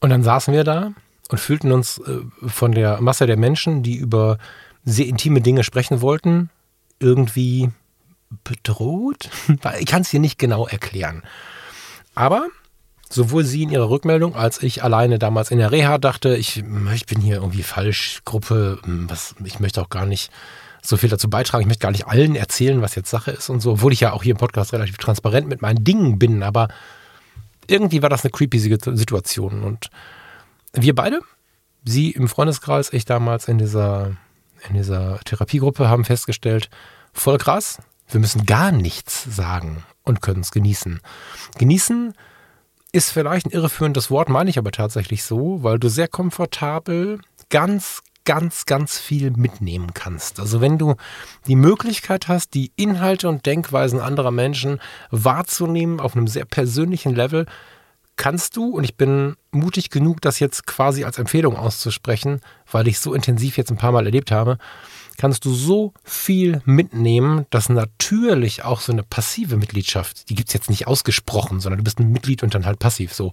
Und dann saßen wir da und fühlten uns äh, von der Masse der Menschen, die über sehr intime Dinge sprechen wollten, irgendwie bedroht. Ich kann es dir nicht genau erklären. Aber sowohl sie in ihrer Rückmeldung als ich alleine damals in der Reha dachte, ich, ich bin hier irgendwie falsch, Gruppe, hm, was, ich möchte auch gar nicht so viel dazu beitragen. Ich möchte gar nicht allen erzählen, was jetzt Sache ist und so, obwohl ich ja auch hier im Podcast relativ transparent mit meinen Dingen bin, aber irgendwie war das eine creepy Situation. Und wir beide, sie im Freundeskreis, ich damals in dieser, in dieser Therapiegruppe, haben festgestellt, voll krass, wir müssen gar nichts sagen und können es genießen. Genießen ist vielleicht ein irreführendes Wort, meine ich aber tatsächlich so, weil du sehr komfortabel ganz, ganz, ganz viel mitnehmen kannst. Also wenn du die Möglichkeit hast, die Inhalte und Denkweisen anderer Menschen wahrzunehmen auf einem sehr persönlichen Level, kannst du, und ich bin mutig genug, das jetzt quasi als Empfehlung auszusprechen, weil ich so intensiv jetzt ein paar Mal erlebt habe, kannst du so viel mitnehmen, dass natürlich auch so eine passive Mitgliedschaft, die gibt es jetzt nicht ausgesprochen, sondern du bist ein Mitglied und dann halt passiv so,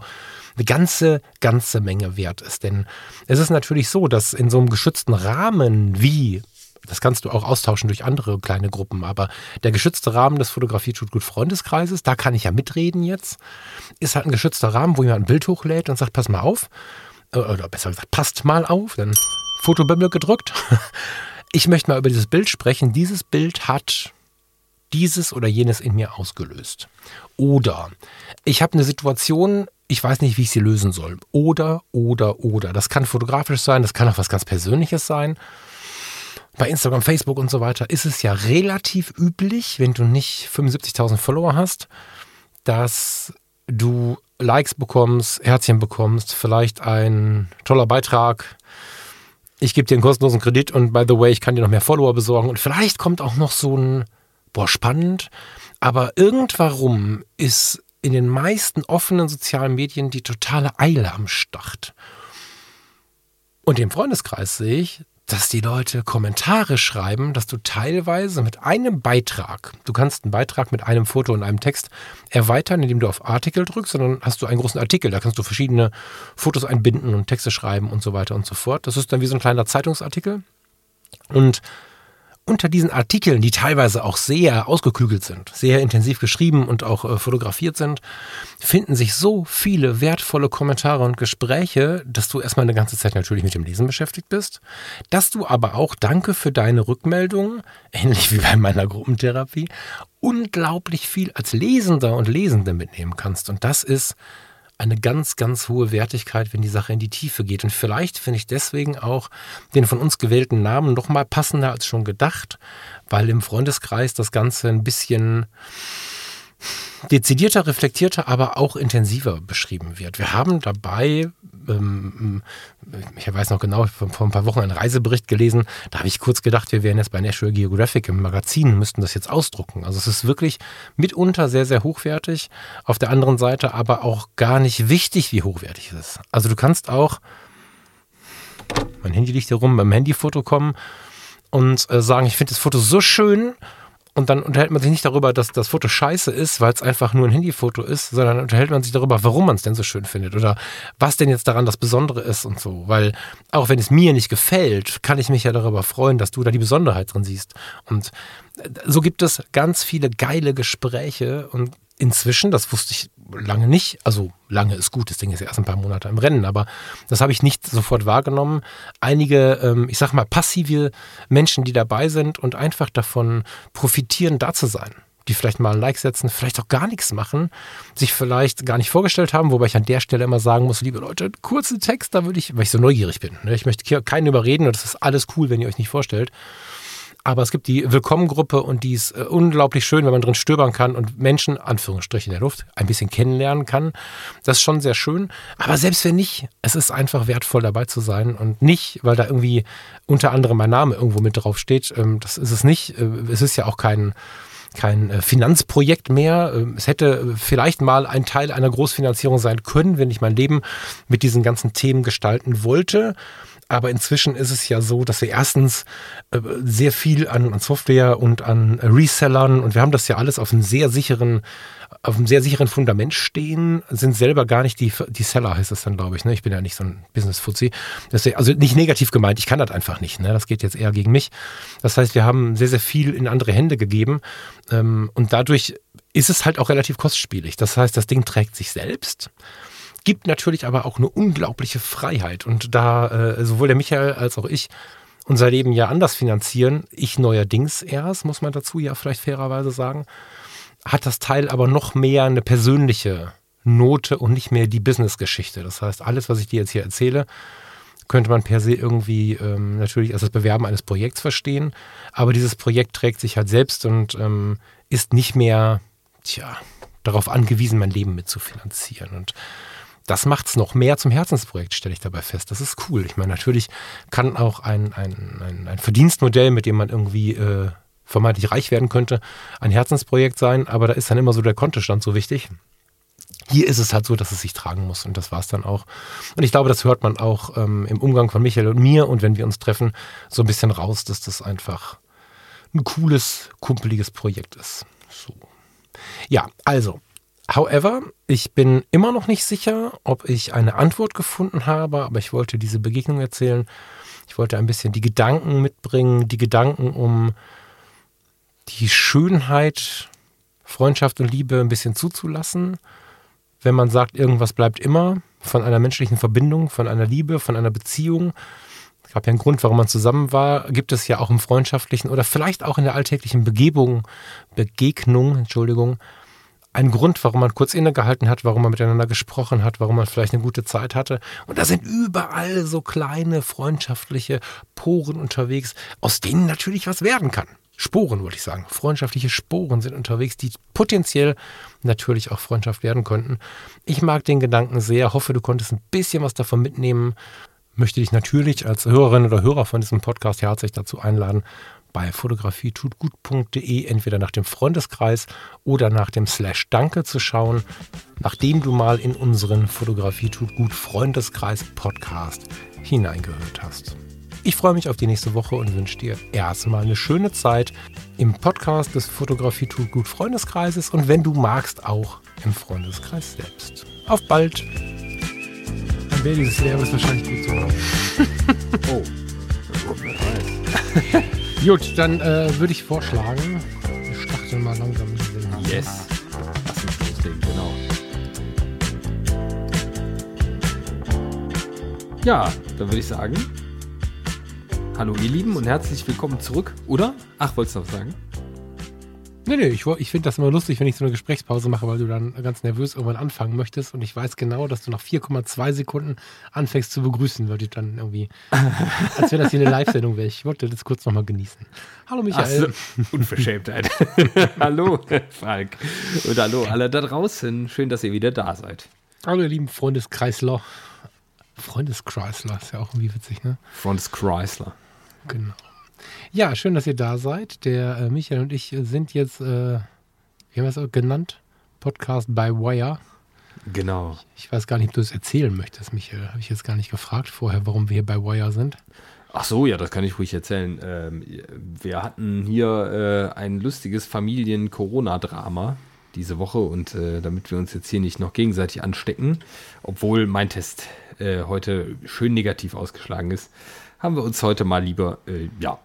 eine ganze, ganze Menge wert ist. Denn es ist natürlich so, dass in so einem geschützten Rahmen wie das kannst du auch austauschen durch andere kleine Gruppen, aber der geschützte Rahmen des Fotografie tut gut Freundeskreises, da kann ich ja mitreden jetzt, ist halt ein geschützter Rahmen, wo jemand ein Bild hochlädt und sagt, pass mal auf, äh, oder besser gesagt, passt mal auf, dann Fotobimmel gedrückt ich möchte mal über dieses Bild sprechen. Dieses Bild hat dieses oder jenes in mir ausgelöst. Oder ich habe eine Situation, ich weiß nicht, wie ich sie lösen soll. Oder, oder, oder. Das kann fotografisch sein, das kann auch was ganz Persönliches sein. Bei Instagram, Facebook und so weiter ist es ja relativ üblich, wenn du nicht 75.000 Follower hast, dass du Likes bekommst, Herzchen bekommst, vielleicht ein toller Beitrag, ich gebe dir einen kostenlosen Kredit und by the way, ich kann dir noch mehr Follower besorgen und vielleicht kommt auch noch so ein, boah, spannend, aber irgendwarum ist in den meisten offenen sozialen Medien die totale Eile am Start. Und im Freundeskreis sehe ich, dass die Leute Kommentare schreiben, dass du teilweise mit einem Beitrag, du kannst einen Beitrag mit einem Foto und einem Text erweitern, indem du auf Artikel drückst, sondern hast du einen großen Artikel, da kannst du verschiedene Fotos einbinden und Texte schreiben und so weiter und so fort. Das ist dann wie so ein kleiner Zeitungsartikel. Und unter diesen Artikeln, die teilweise auch sehr ausgeklügelt sind, sehr intensiv geschrieben und auch äh, fotografiert sind, finden sich so viele wertvolle Kommentare und Gespräche, dass du erstmal eine ganze Zeit natürlich mit dem Lesen beschäftigt bist, dass du aber auch Danke für deine Rückmeldung, ähnlich wie bei meiner Gruppentherapie, unglaublich viel als Lesender und Lesende mitnehmen kannst. Und das ist eine ganz, ganz hohe Wertigkeit, wenn die Sache in die Tiefe geht. Und vielleicht finde ich deswegen auch den von uns gewählten Namen noch mal passender als schon gedacht, weil im Freundeskreis das Ganze ein bisschen dezidierter, reflektierter, aber auch intensiver beschrieben wird. Wir haben dabei, ähm, ich weiß noch genau, vor ein paar Wochen einen Reisebericht gelesen, da habe ich kurz gedacht, wir wären jetzt bei National Geographic im Magazin, müssten das jetzt ausdrucken. Also es ist wirklich mitunter sehr, sehr hochwertig, auf der anderen Seite aber auch gar nicht wichtig, wie hochwertig es ist. Also du kannst auch, mein Handy liegt hier rum, beim Handyfoto kommen und äh, sagen, ich finde das Foto so schön, und dann unterhält man sich nicht darüber, dass das Foto scheiße ist, weil es einfach nur ein Handyfoto ist, sondern unterhält man sich darüber, warum man es denn so schön findet oder was denn jetzt daran das Besondere ist und so. Weil auch wenn es mir nicht gefällt, kann ich mich ja darüber freuen, dass du da die Besonderheit drin siehst. Und so gibt es ganz viele geile Gespräche und inzwischen, das wusste ich lange nicht, also lange ist gut, das Ding ist ja erst ein paar Monate im Rennen, aber das habe ich nicht sofort wahrgenommen. Einige, ähm, ich sag mal, passive Menschen, die dabei sind und einfach davon profitieren, da zu sein. Die vielleicht mal ein Like setzen, vielleicht auch gar nichts machen, sich vielleicht gar nicht vorgestellt haben, wobei ich an der Stelle immer sagen muss, liebe Leute, kurzen Text, da würde ich, weil ich so neugierig bin. Ne? Ich möchte keinen überreden und das ist alles cool, wenn ihr euch nicht vorstellt. Aber es gibt die Willkommengruppe und die ist äh, unglaublich schön, wenn man drin stöbern kann und Menschen, Anführungsstriche in der Luft, ein bisschen kennenlernen kann. Das ist schon sehr schön. Aber selbst wenn nicht, es ist einfach wertvoll dabei zu sein und nicht, weil da irgendwie unter anderem mein Name irgendwo mit draufsteht. Ähm, das ist es nicht. Äh, es ist ja auch kein kein äh, Finanzprojekt mehr. Ähm, es hätte vielleicht mal ein Teil einer Großfinanzierung sein können, wenn ich mein Leben mit diesen ganzen Themen gestalten wollte. Aber inzwischen ist es ja so, dass wir erstens äh, sehr viel an, an Software und an Resellern und wir haben das ja alles auf einem sehr sicheren, auf einem sehr sicheren Fundament stehen, sind selber gar nicht die, die Seller, heißt das dann, glaube ich. Ne? Ich bin ja nicht so ein Business-Fuzzi. Also nicht negativ gemeint, ich kann das einfach nicht. Ne? Das geht jetzt eher gegen mich. Das heißt, wir haben sehr, sehr viel in andere Hände gegeben ähm, und dadurch ist es halt auch relativ kostspielig. Das heißt, das Ding trägt sich selbst gibt natürlich aber auch eine unglaubliche Freiheit. Und da äh, sowohl der Michael als auch ich unser Leben ja anders finanzieren, ich neuerdings erst, muss man dazu ja vielleicht fairerweise sagen, hat das Teil aber noch mehr eine persönliche Note und nicht mehr die Business-Geschichte. Das heißt, alles, was ich dir jetzt hier erzähle, könnte man per se irgendwie ähm, natürlich als das Bewerben eines Projekts verstehen. Aber dieses Projekt trägt sich halt selbst und ähm, ist nicht mehr, tja, darauf angewiesen, mein Leben mitzufinanzieren. Und das macht es noch mehr zum Herzensprojekt, stelle ich dabei fest. Das ist cool. Ich meine, natürlich kann auch ein, ein, ein, ein Verdienstmodell, mit dem man irgendwie äh, vermeintlich reich werden könnte, ein Herzensprojekt sein, aber da ist dann immer so der Kontostand so wichtig. Hier ist es halt so, dass es sich tragen muss und das war es dann auch. Und ich glaube, das hört man auch ähm, im Umgang von Michael und mir und wenn wir uns treffen, so ein bisschen raus, dass das einfach ein cooles, kumpeliges Projekt ist. So. Ja, also, However, ich bin immer noch nicht sicher, ob ich eine Antwort gefunden habe, aber ich wollte diese Begegnung erzählen. Ich wollte ein bisschen die Gedanken mitbringen, die Gedanken um die Schönheit, Freundschaft und Liebe ein bisschen zuzulassen. Wenn man sagt, irgendwas bleibt immer von einer menschlichen Verbindung, von einer Liebe, von einer Beziehung. Es gab ja einen Grund, warum man zusammen war. Gibt es ja auch im freundschaftlichen oder vielleicht auch in der alltäglichen Begebung, Begegnung, Entschuldigung, ein Grund, warum man kurz innegehalten hat, warum man miteinander gesprochen hat, warum man vielleicht eine gute Zeit hatte. Und da sind überall so kleine freundschaftliche Poren unterwegs, aus denen natürlich was werden kann. Sporen, wollte ich sagen. Freundschaftliche Sporen sind unterwegs, die potenziell natürlich auch Freundschaft werden könnten. Ich mag den Gedanken sehr, hoffe, du konntest ein bisschen was davon mitnehmen. Möchte dich natürlich als Hörerin oder Hörer von diesem Podcast herzlich dazu einladen, bei fotografietutgut.de entweder nach dem Freundeskreis oder nach dem Slash Danke zu schauen, nachdem du mal in unseren Fotografie tut gut Freundeskreis Podcast hineingehört hast. Ich freue mich auf die nächste Woche und wünsche dir erstmal eine schöne Zeit im Podcast des Fotografie tut gut Freundeskreises und wenn du magst auch im Freundeskreis selbst. Auf bald! Dann wäre dieses Lehrer wahrscheinlich gut zu hören. oh. Gut, dann äh, würde ich vorschlagen, wir starten mal langsam mit dem Yes. Lass uns loslegen, genau. Ja, dann würde ich sagen, hallo ihr Lieben und herzlich willkommen zurück, oder? Ach, wolltest du noch sagen? Nee, nee, ich, ich finde das immer lustig, wenn ich so eine Gesprächspause mache, weil du dann ganz nervös irgendwann anfangen möchtest und ich weiß genau, dass du nach 4,2 Sekunden anfängst zu begrüßen, würde ich dann irgendwie, als wäre das hier eine Live-Sendung wäre. Ich wollte das kurz nochmal genießen. Hallo Michael. So, Unverschämtheit. hallo Falk und hallo alle da draußen. Schön, dass ihr wieder da seid. Hallo ihr lieben Freundeskreisler. Freundeskreisler ist ja auch irgendwie witzig, ne? Freundeskreisler. Genau. Ja, schön, dass ihr da seid. Der äh, Michael und ich sind jetzt, äh, wie haben wir es genannt? Podcast by Wire. Genau. Ich, ich weiß gar nicht, ob du es erzählen möchtest, Michael. Habe ich jetzt gar nicht gefragt vorher, warum wir hier bei Wire sind. Ach so, ja, das kann ich ruhig erzählen. Ähm, wir hatten hier äh, ein lustiges Familien-Corona-Drama diese Woche und äh, damit wir uns jetzt hier nicht noch gegenseitig anstecken, obwohl mein Test äh, heute schön negativ ausgeschlagen ist, haben wir uns heute mal lieber, äh, ja,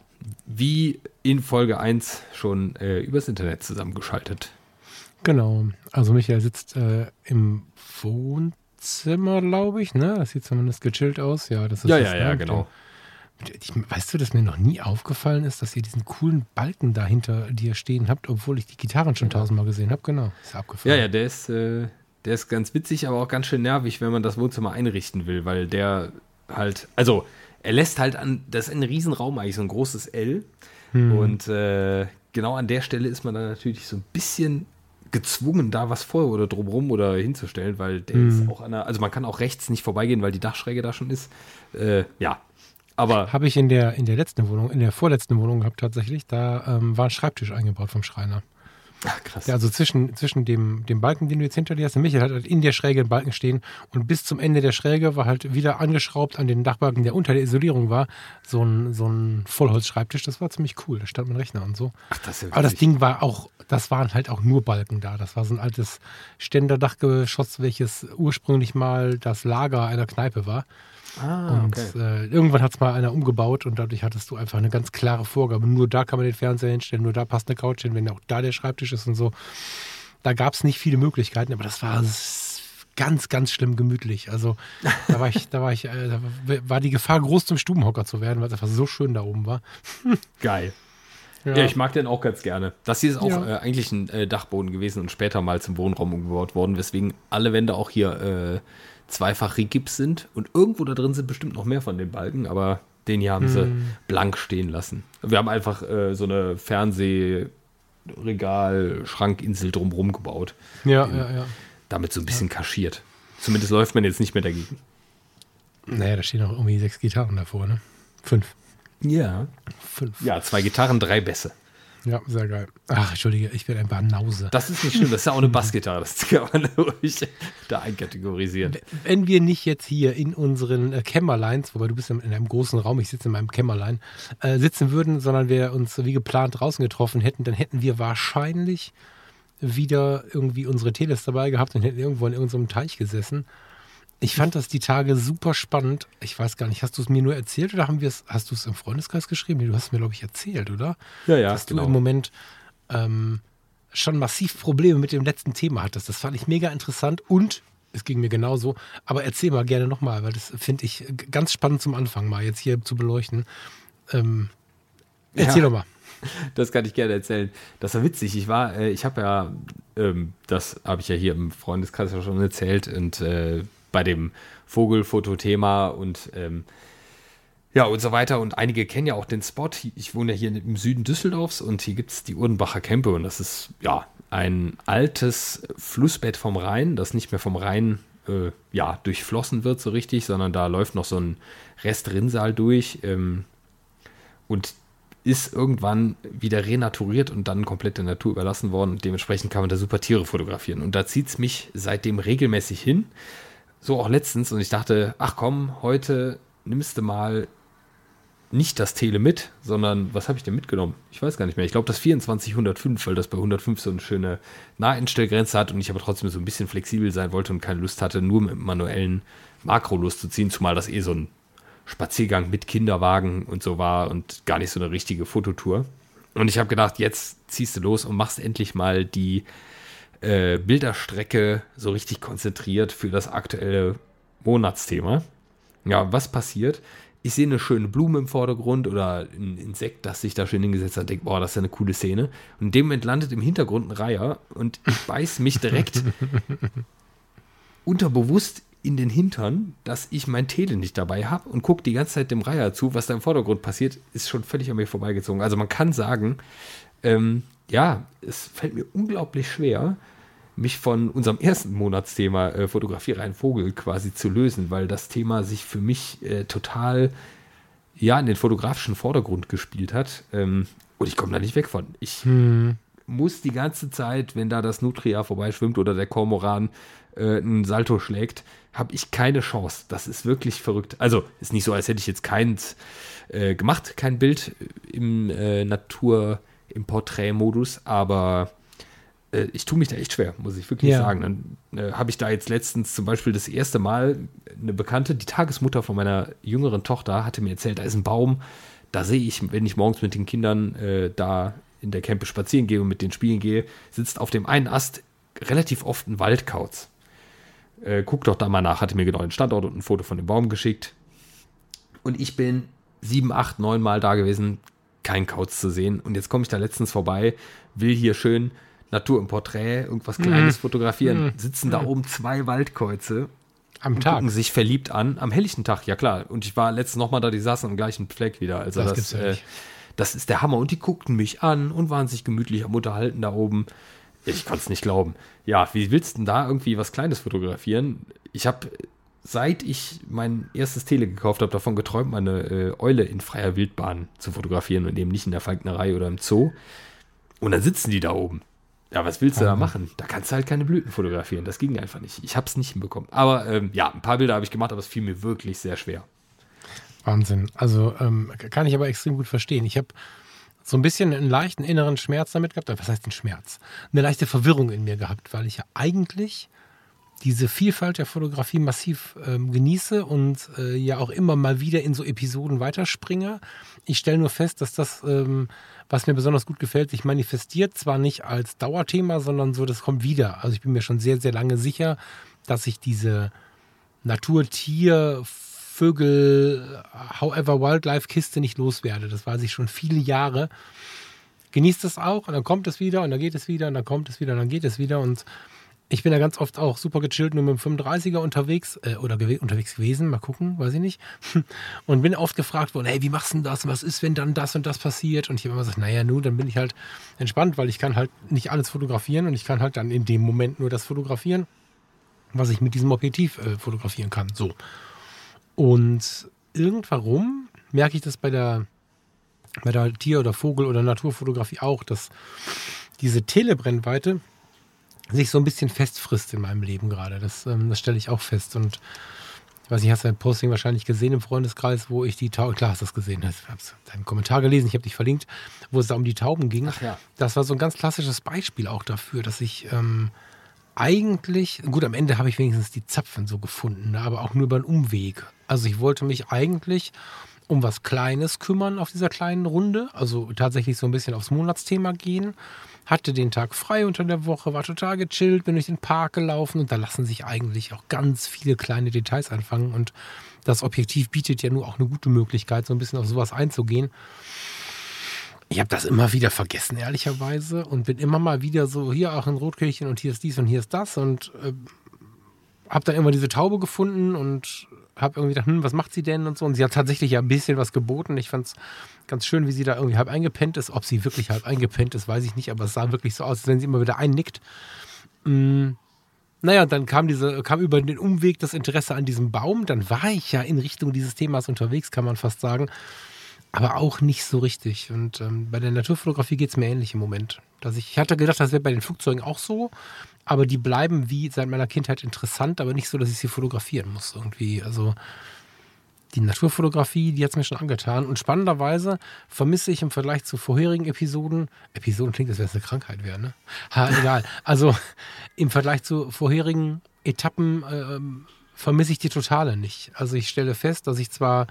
wie in Folge 1 schon äh, übers Internet zusammengeschaltet. Genau. Also Michael sitzt äh, im Wohnzimmer, glaube ich, ne? Das sieht zumindest gechillt aus. Ja, das ist Ja, das, ja, ne? ja, genau. Ich, weißt du, dass mir noch nie aufgefallen ist, dass ihr diesen coolen Balken da hinter dir stehen habt, obwohl ich die Gitarren schon tausendmal gesehen habe? Genau, ist abgefallen. Ja, ja, der ist, äh, der ist ganz witzig, aber auch ganz schön nervig, wenn man das Wohnzimmer einrichten will, weil der halt, also er lässt halt an, das ist ein Riesenraum eigentlich, so ein großes L. Und äh, genau an der Stelle ist man dann natürlich so ein bisschen gezwungen, da was vor oder drumrum oder hinzustellen, weil der Hm. ist auch an der, also man kann auch rechts nicht vorbeigehen, weil die Dachschräge da schon ist. Äh, ja, aber Habe ich in der, in der letzten Wohnung, in der vorletzten Wohnung gehabt tatsächlich, da ähm, war ein Schreibtisch eingebaut vom Schreiner. Ach, krass. Ja, also zwischen, zwischen dem, dem Balken, den du jetzt hinter dir hast, der Michael hat halt in der Schräge einen Balken stehen und bis zum Ende der Schräge war halt wieder angeschraubt an den Dachbalken, der unter der Isolierung war, so ein, so ein Vollholzschreibtisch. Das war ziemlich cool. Da stand mein Rechner und so. ach, das ist ja Aber das. Ding war auch, das waren halt auch nur Balken da. Das war so ein altes Ständerdachgeschoss, welches ursprünglich mal das Lager einer Kneipe war. Ah, Und okay. äh, irgendwann hat es mal einer umgebaut und dadurch hattest du einfach eine ganz klare Vorgabe. Nur da kann man den Fernseher hinstellen, nur da passt eine Couch hin, wenn auch da der Schreibtisch ist und so. Da gab es nicht viele Möglichkeiten, aber das war ganz, ganz schlimm gemütlich. Also da war ich, da war ich, äh, da war die Gefahr groß, zum Stubenhocker zu werden, weil es einfach so schön da oben war. Geil. Ja. ich mag den auch ganz gerne. Das hier ist auch Ja. äh, eigentlich ein äh, Dachboden gewesen und später mal zum Wohnraum umgebaut worden, weswegen alle Wände auch hier äh, zweifach Rigips sind. Und irgendwo da drin sind bestimmt noch mehr von den Balken, aber den hier haben sie Hm. blank stehen lassen. Wir haben einfach äh, so eine Fernsehregal, Schrankinsel drumherum gebaut. Ja, ja, ja. Damit so ein bisschen kaschiert. Zumindest läuft man jetzt nicht mehr dagegen. Naja, da stehen auch irgendwie sechs Gitarren davor, ne? Fünf. Ja. Fünf. Ja, zwei Gitarren, drei Bässe. Ja, sehr geil. Ach, Entschuldige, ich bin ein Banause. Das ist nicht schlimm, das ist ja auch eine Bassgitarre, das kann man ruhig da einkategorisieren. Wenn wir nicht jetzt hier in unseren äh, Kämmerleins, wobei du bist in einem großen Raum, ich sitze in meinem Kämmerlein, äh, sitzen würden, sondern wir uns wie geplant draußen getroffen hätten, dann hätten wir wahrscheinlich wieder irgendwie unsere Teles dabei gehabt und hätten irgendwo in irgendeinem Teich gesessen. Ich fand das die Tage super spannend. Ich weiß gar nicht, hast du es mir nur erzählt oder haben wir es, hast du es im Freundeskreis geschrieben? Du hast es mir, glaube ich, erzählt, oder? Ja, ja, Dass genau. du im Moment ähm, schon massiv Probleme mit dem letzten Thema hattest. Das fand ich mega interessant und es ging mir genauso. Aber erzähl mal gerne nochmal, weil das finde ich ganz spannend zum Anfang mal jetzt hier zu beleuchten. Ähm, erzähl Ja. doch mal. Das kann ich gerne erzählen. Das war witzig. Ich war, äh, ich habe ja, ähm, das habe ich ja hier im Freundeskreis schon erzählt und äh, bei dem Vogelfotothema und ähm, ja und so weiter. Und einige kennen ja auch den Spot. Ich wohne ja hier im Süden Düsseldorfs und hier gibt es die Urdenbacher Kempe und das ist ja ein altes Flussbett vom Rhein, das nicht mehr vom Rhein äh, ja, durchflossen wird so richtig, sondern da läuft noch so ein Rest Rinnsal durch. Ähm, und ist irgendwann wieder renaturiert und dann komplett der Natur überlassen worden. Dementsprechend kann man da super Tiere fotografieren. Und da zieht es mich seitdem regelmäßig hin. So auch letztens. Und ich dachte, ach komm, heute nimmst du mal nicht das Tele mit, sondern was habe ich denn mitgenommen? Ich weiß gar nicht mehr. Ich glaube das 2405, weil das bei 105 so eine schöne Naheinstellgrenze hat und ich aber trotzdem so ein bisschen flexibel sein wollte und keine Lust hatte, nur mit manuellen Makro loszuziehen, zumal das eh so ein Spaziergang mit Kinderwagen und so war und gar nicht so eine richtige Fototour. Und ich habe gedacht, jetzt ziehst du los und machst endlich mal die äh, Bilderstrecke so richtig konzentriert für das aktuelle Monatsthema. Ja, was passiert? Ich sehe eine schöne Blume im Vordergrund oder ein Insekt, das sich da schön hingesetzt hat, denke, boah, das ist ja eine coole Szene. Und in dem Moment landet im Hintergrund ein Reiher und ich beiß mich direkt unterbewusst in den Hintern, dass ich mein Tele nicht dabei habe und gucke die ganze Zeit dem Reiher zu. Was da im Vordergrund passiert, ist schon völlig an mir vorbeigezogen. Also man kann sagen, ähm, ja, es fällt mir unglaublich schwer, mich von unserem ersten Monatsthema äh, Fotografiere einen Vogel quasi zu lösen, weil das Thema sich für mich äh, total ja in den fotografischen Vordergrund gespielt hat. Ähm, und ich komme da nicht weg von. Ich muss die ganze Zeit, wenn da das Nutria vorbeischwimmt oder der Kormoran äh, einen Salto schlägt, habe ich keine Chance. Das ist wirklich verrückt. Also ist nicht so, als hätte ich jetzt keins äh, gemacht, kein Bild im äh, Natur, im Porträtmodus, aber äh, ich tue mich da echt schwer, muss ich wirklich Ja. sagen. Dann äh, habe ich da jetzt letztens zum Beispiel das erste Mal eine Bekannte, die Tagesmutter von meiner jüngeren Tochter, hatte mir erzählt, da ist ein Baum, da sehe ich, wenn ich morgens mit den Kindern äh, da in der Campe spazieren gehe und mit denen spielen gehe, sitzt auf dem einen Ast relativ oft ein Waldkauz. Äh, guck doch da mal nach, hatte mir genau den Standort und ein Foto von dem Baum geschickt. Und ich bin sieben, acht, neun Mal da gewesen, kein Kauz zu sehen. Und jetzt komme ich da letztens vorbei, will hier schön Natur im Porträt, irgendwas Kleines fotografieren. Sitzen da oben zwei Waldkäuze Am Tag. gucken sich verliebt an. Am helllichten Tag, ja klar. Und ich war letztens nochmal da, die saßen am gleichen Fleck wieder. Also Das das, gibt's ja äh, nicht. das ist der Hammer. Und die guckten mich an und waren sich gemütlich am Unterhalten da oben. Ich konnte es nicht glauben. Ja, wie willst du denn da irgendwie was Kleines fotografieren? Ich habe, seit ich mein erstes Tele gekauft habe, davon geträumt, meine äh, Eule in freier Wildbahn zu fotografieren und eben nicht in der Falknerei oder im Zoo. Und dann sitzen die da oben. Ja, was willst du da machen? Da kannst du halt keine Blüten fotografieren. Das ging einfach nicht. Ich habe es nicht hinbekommen. Aber ähm, ja, ein paar Bilder habe ich gemacht, aber es fiel mir wirklich sehr schwer. Wahnsinn. Also ähm, kann ich aber extrem gut verstehen. Ich habe so ein bisschen einen leichten inneren Schmerz damit gehabt. Was heißt ein Schmerz? Eine leichte Verwirrung in mir gehabt, weil ich ja eigentlich diese Vielfalt der Fotografie massiv ähm, genieße und äh, ja auch immer mal wieder in so Episoden weiterspringe. Ich stelle nur fest, dass das, ähm, was mir besonders gut gefällt, sich manifestiert, zwar nicht als Dauerthema, sondern so, das kommt wieder. Also ich bin mir schon sehr, sehr lange sicher, dass ich diese Natur, Tier, Vögel, however Wildlife-Kiste nicht loswerde. Das weiß ich schon viele Jahre. Genießt es auch und dann kommt es wieder und dann geht es wieder und dann kommt es wieder und dann geht es wieder und ich bin ja ganz oft auch super gechillt nur mit dem 35er unterwegs äh, oder gew unterwegs gewesen, mal gucken, weiß ich nicht. Und bin oft gefragt worden, hey, wie machst du denn das? Was ist, wenn dann das und das passiert? Und ich habe immer gesagt, naja, nun, dann bin ich halt entspannt, weil ich kann halt nicht alles fotografieren und ich kann halt dann in dem Moment nur das fotografieren, was ich mit diesem Objektiv äh, fotografieren kann. So. Und irgendwann merke ich das bei der, bei der Tier- oder Vogel- oder Naturfotografie auch, dass diese Telebrennweite sich so ein bisschen festfrisst in meinem Leben gerade. Das, ähm, das stelle ich auch fest. Und ich weiß nicht, hast du dein Posting wahrscheinlich gesehen im Freundeskreis, wo ich die Tauben, klar hast du das gesehen, ich habe deinen Kommentar gelesen, ich habe dich verlinkt, wo es da um die Tauben ging. Ach ja. Das war so ein ganz klassisches Beispiel auch dafür, dass ich ähm, eigentlich, gut, am Ende habe ich wenigstens die Zapfen so gefunden, ne, aber auch nur über einen Umweg. Also ich wollte mich eigentlich um was Kleines kümmern auf dieser kleinen Runde, also tatsächlich so ein bisschen aufs Monatsthema gehen hatte den Tag frei unter der Woche, war total gechillt, bin durch den Park gelaufen und da lassen sich eigentlich auch ganz viele kleine Details anfangen und das Objektiv bietet ja nur auch eine gute Möglichkeit, so ein bisschen auf sowas einzugehen. Ich habe das immer wieder vergessen, ehrlicherweise, und bin immer mal wieder so, hier auch ein Rotkirchen und hier ist dies und hier ist das und äh, habe dann immer diese Taube gefunden und habe irgendwie gedacht, hm, was macht sie denn und so. Und sie hat tatsächlich ja ein bisschen was geboten. Ich fand es ganz schön, wie sie da irgendwie halb eingepennt ist. Ob sie wirklich halb eingepennt ist, weiß ich nicht, aber es sah wirklich so aus, als wenn sie immer wieder einnickt. Mm. Naja, dann kam diese, kam über den Umweg das Interesse an diesem Baum. Dann war ich ja in Richtung dieses Themas unterwegs, kann man fast sagen. Aber auch nicht so richtig. Und ähm, bei der Naturfotografie geht es mir ähnlich im Moment. Dass ich, ich hatte gedacht, das wäre bei den Flugzeugen auch so aber die bleiben wie seit meiner Kindheit interessant, aber nicht so, dass ich sie fotografieren muss irgendwie. Also die Naturfotografie, die hat es mir schon angetan. Und spannenderweise vermisse ich im Vergleich zu vorherigen Episoden, Episoden klingt, als wäre es eine Krankheit wäre, ne? Ha, egal. Also im Vergleich zu vorherigen Etappen ähm, vermisse ich die Totale nicht. Also ich stelle fest, dass ich zwar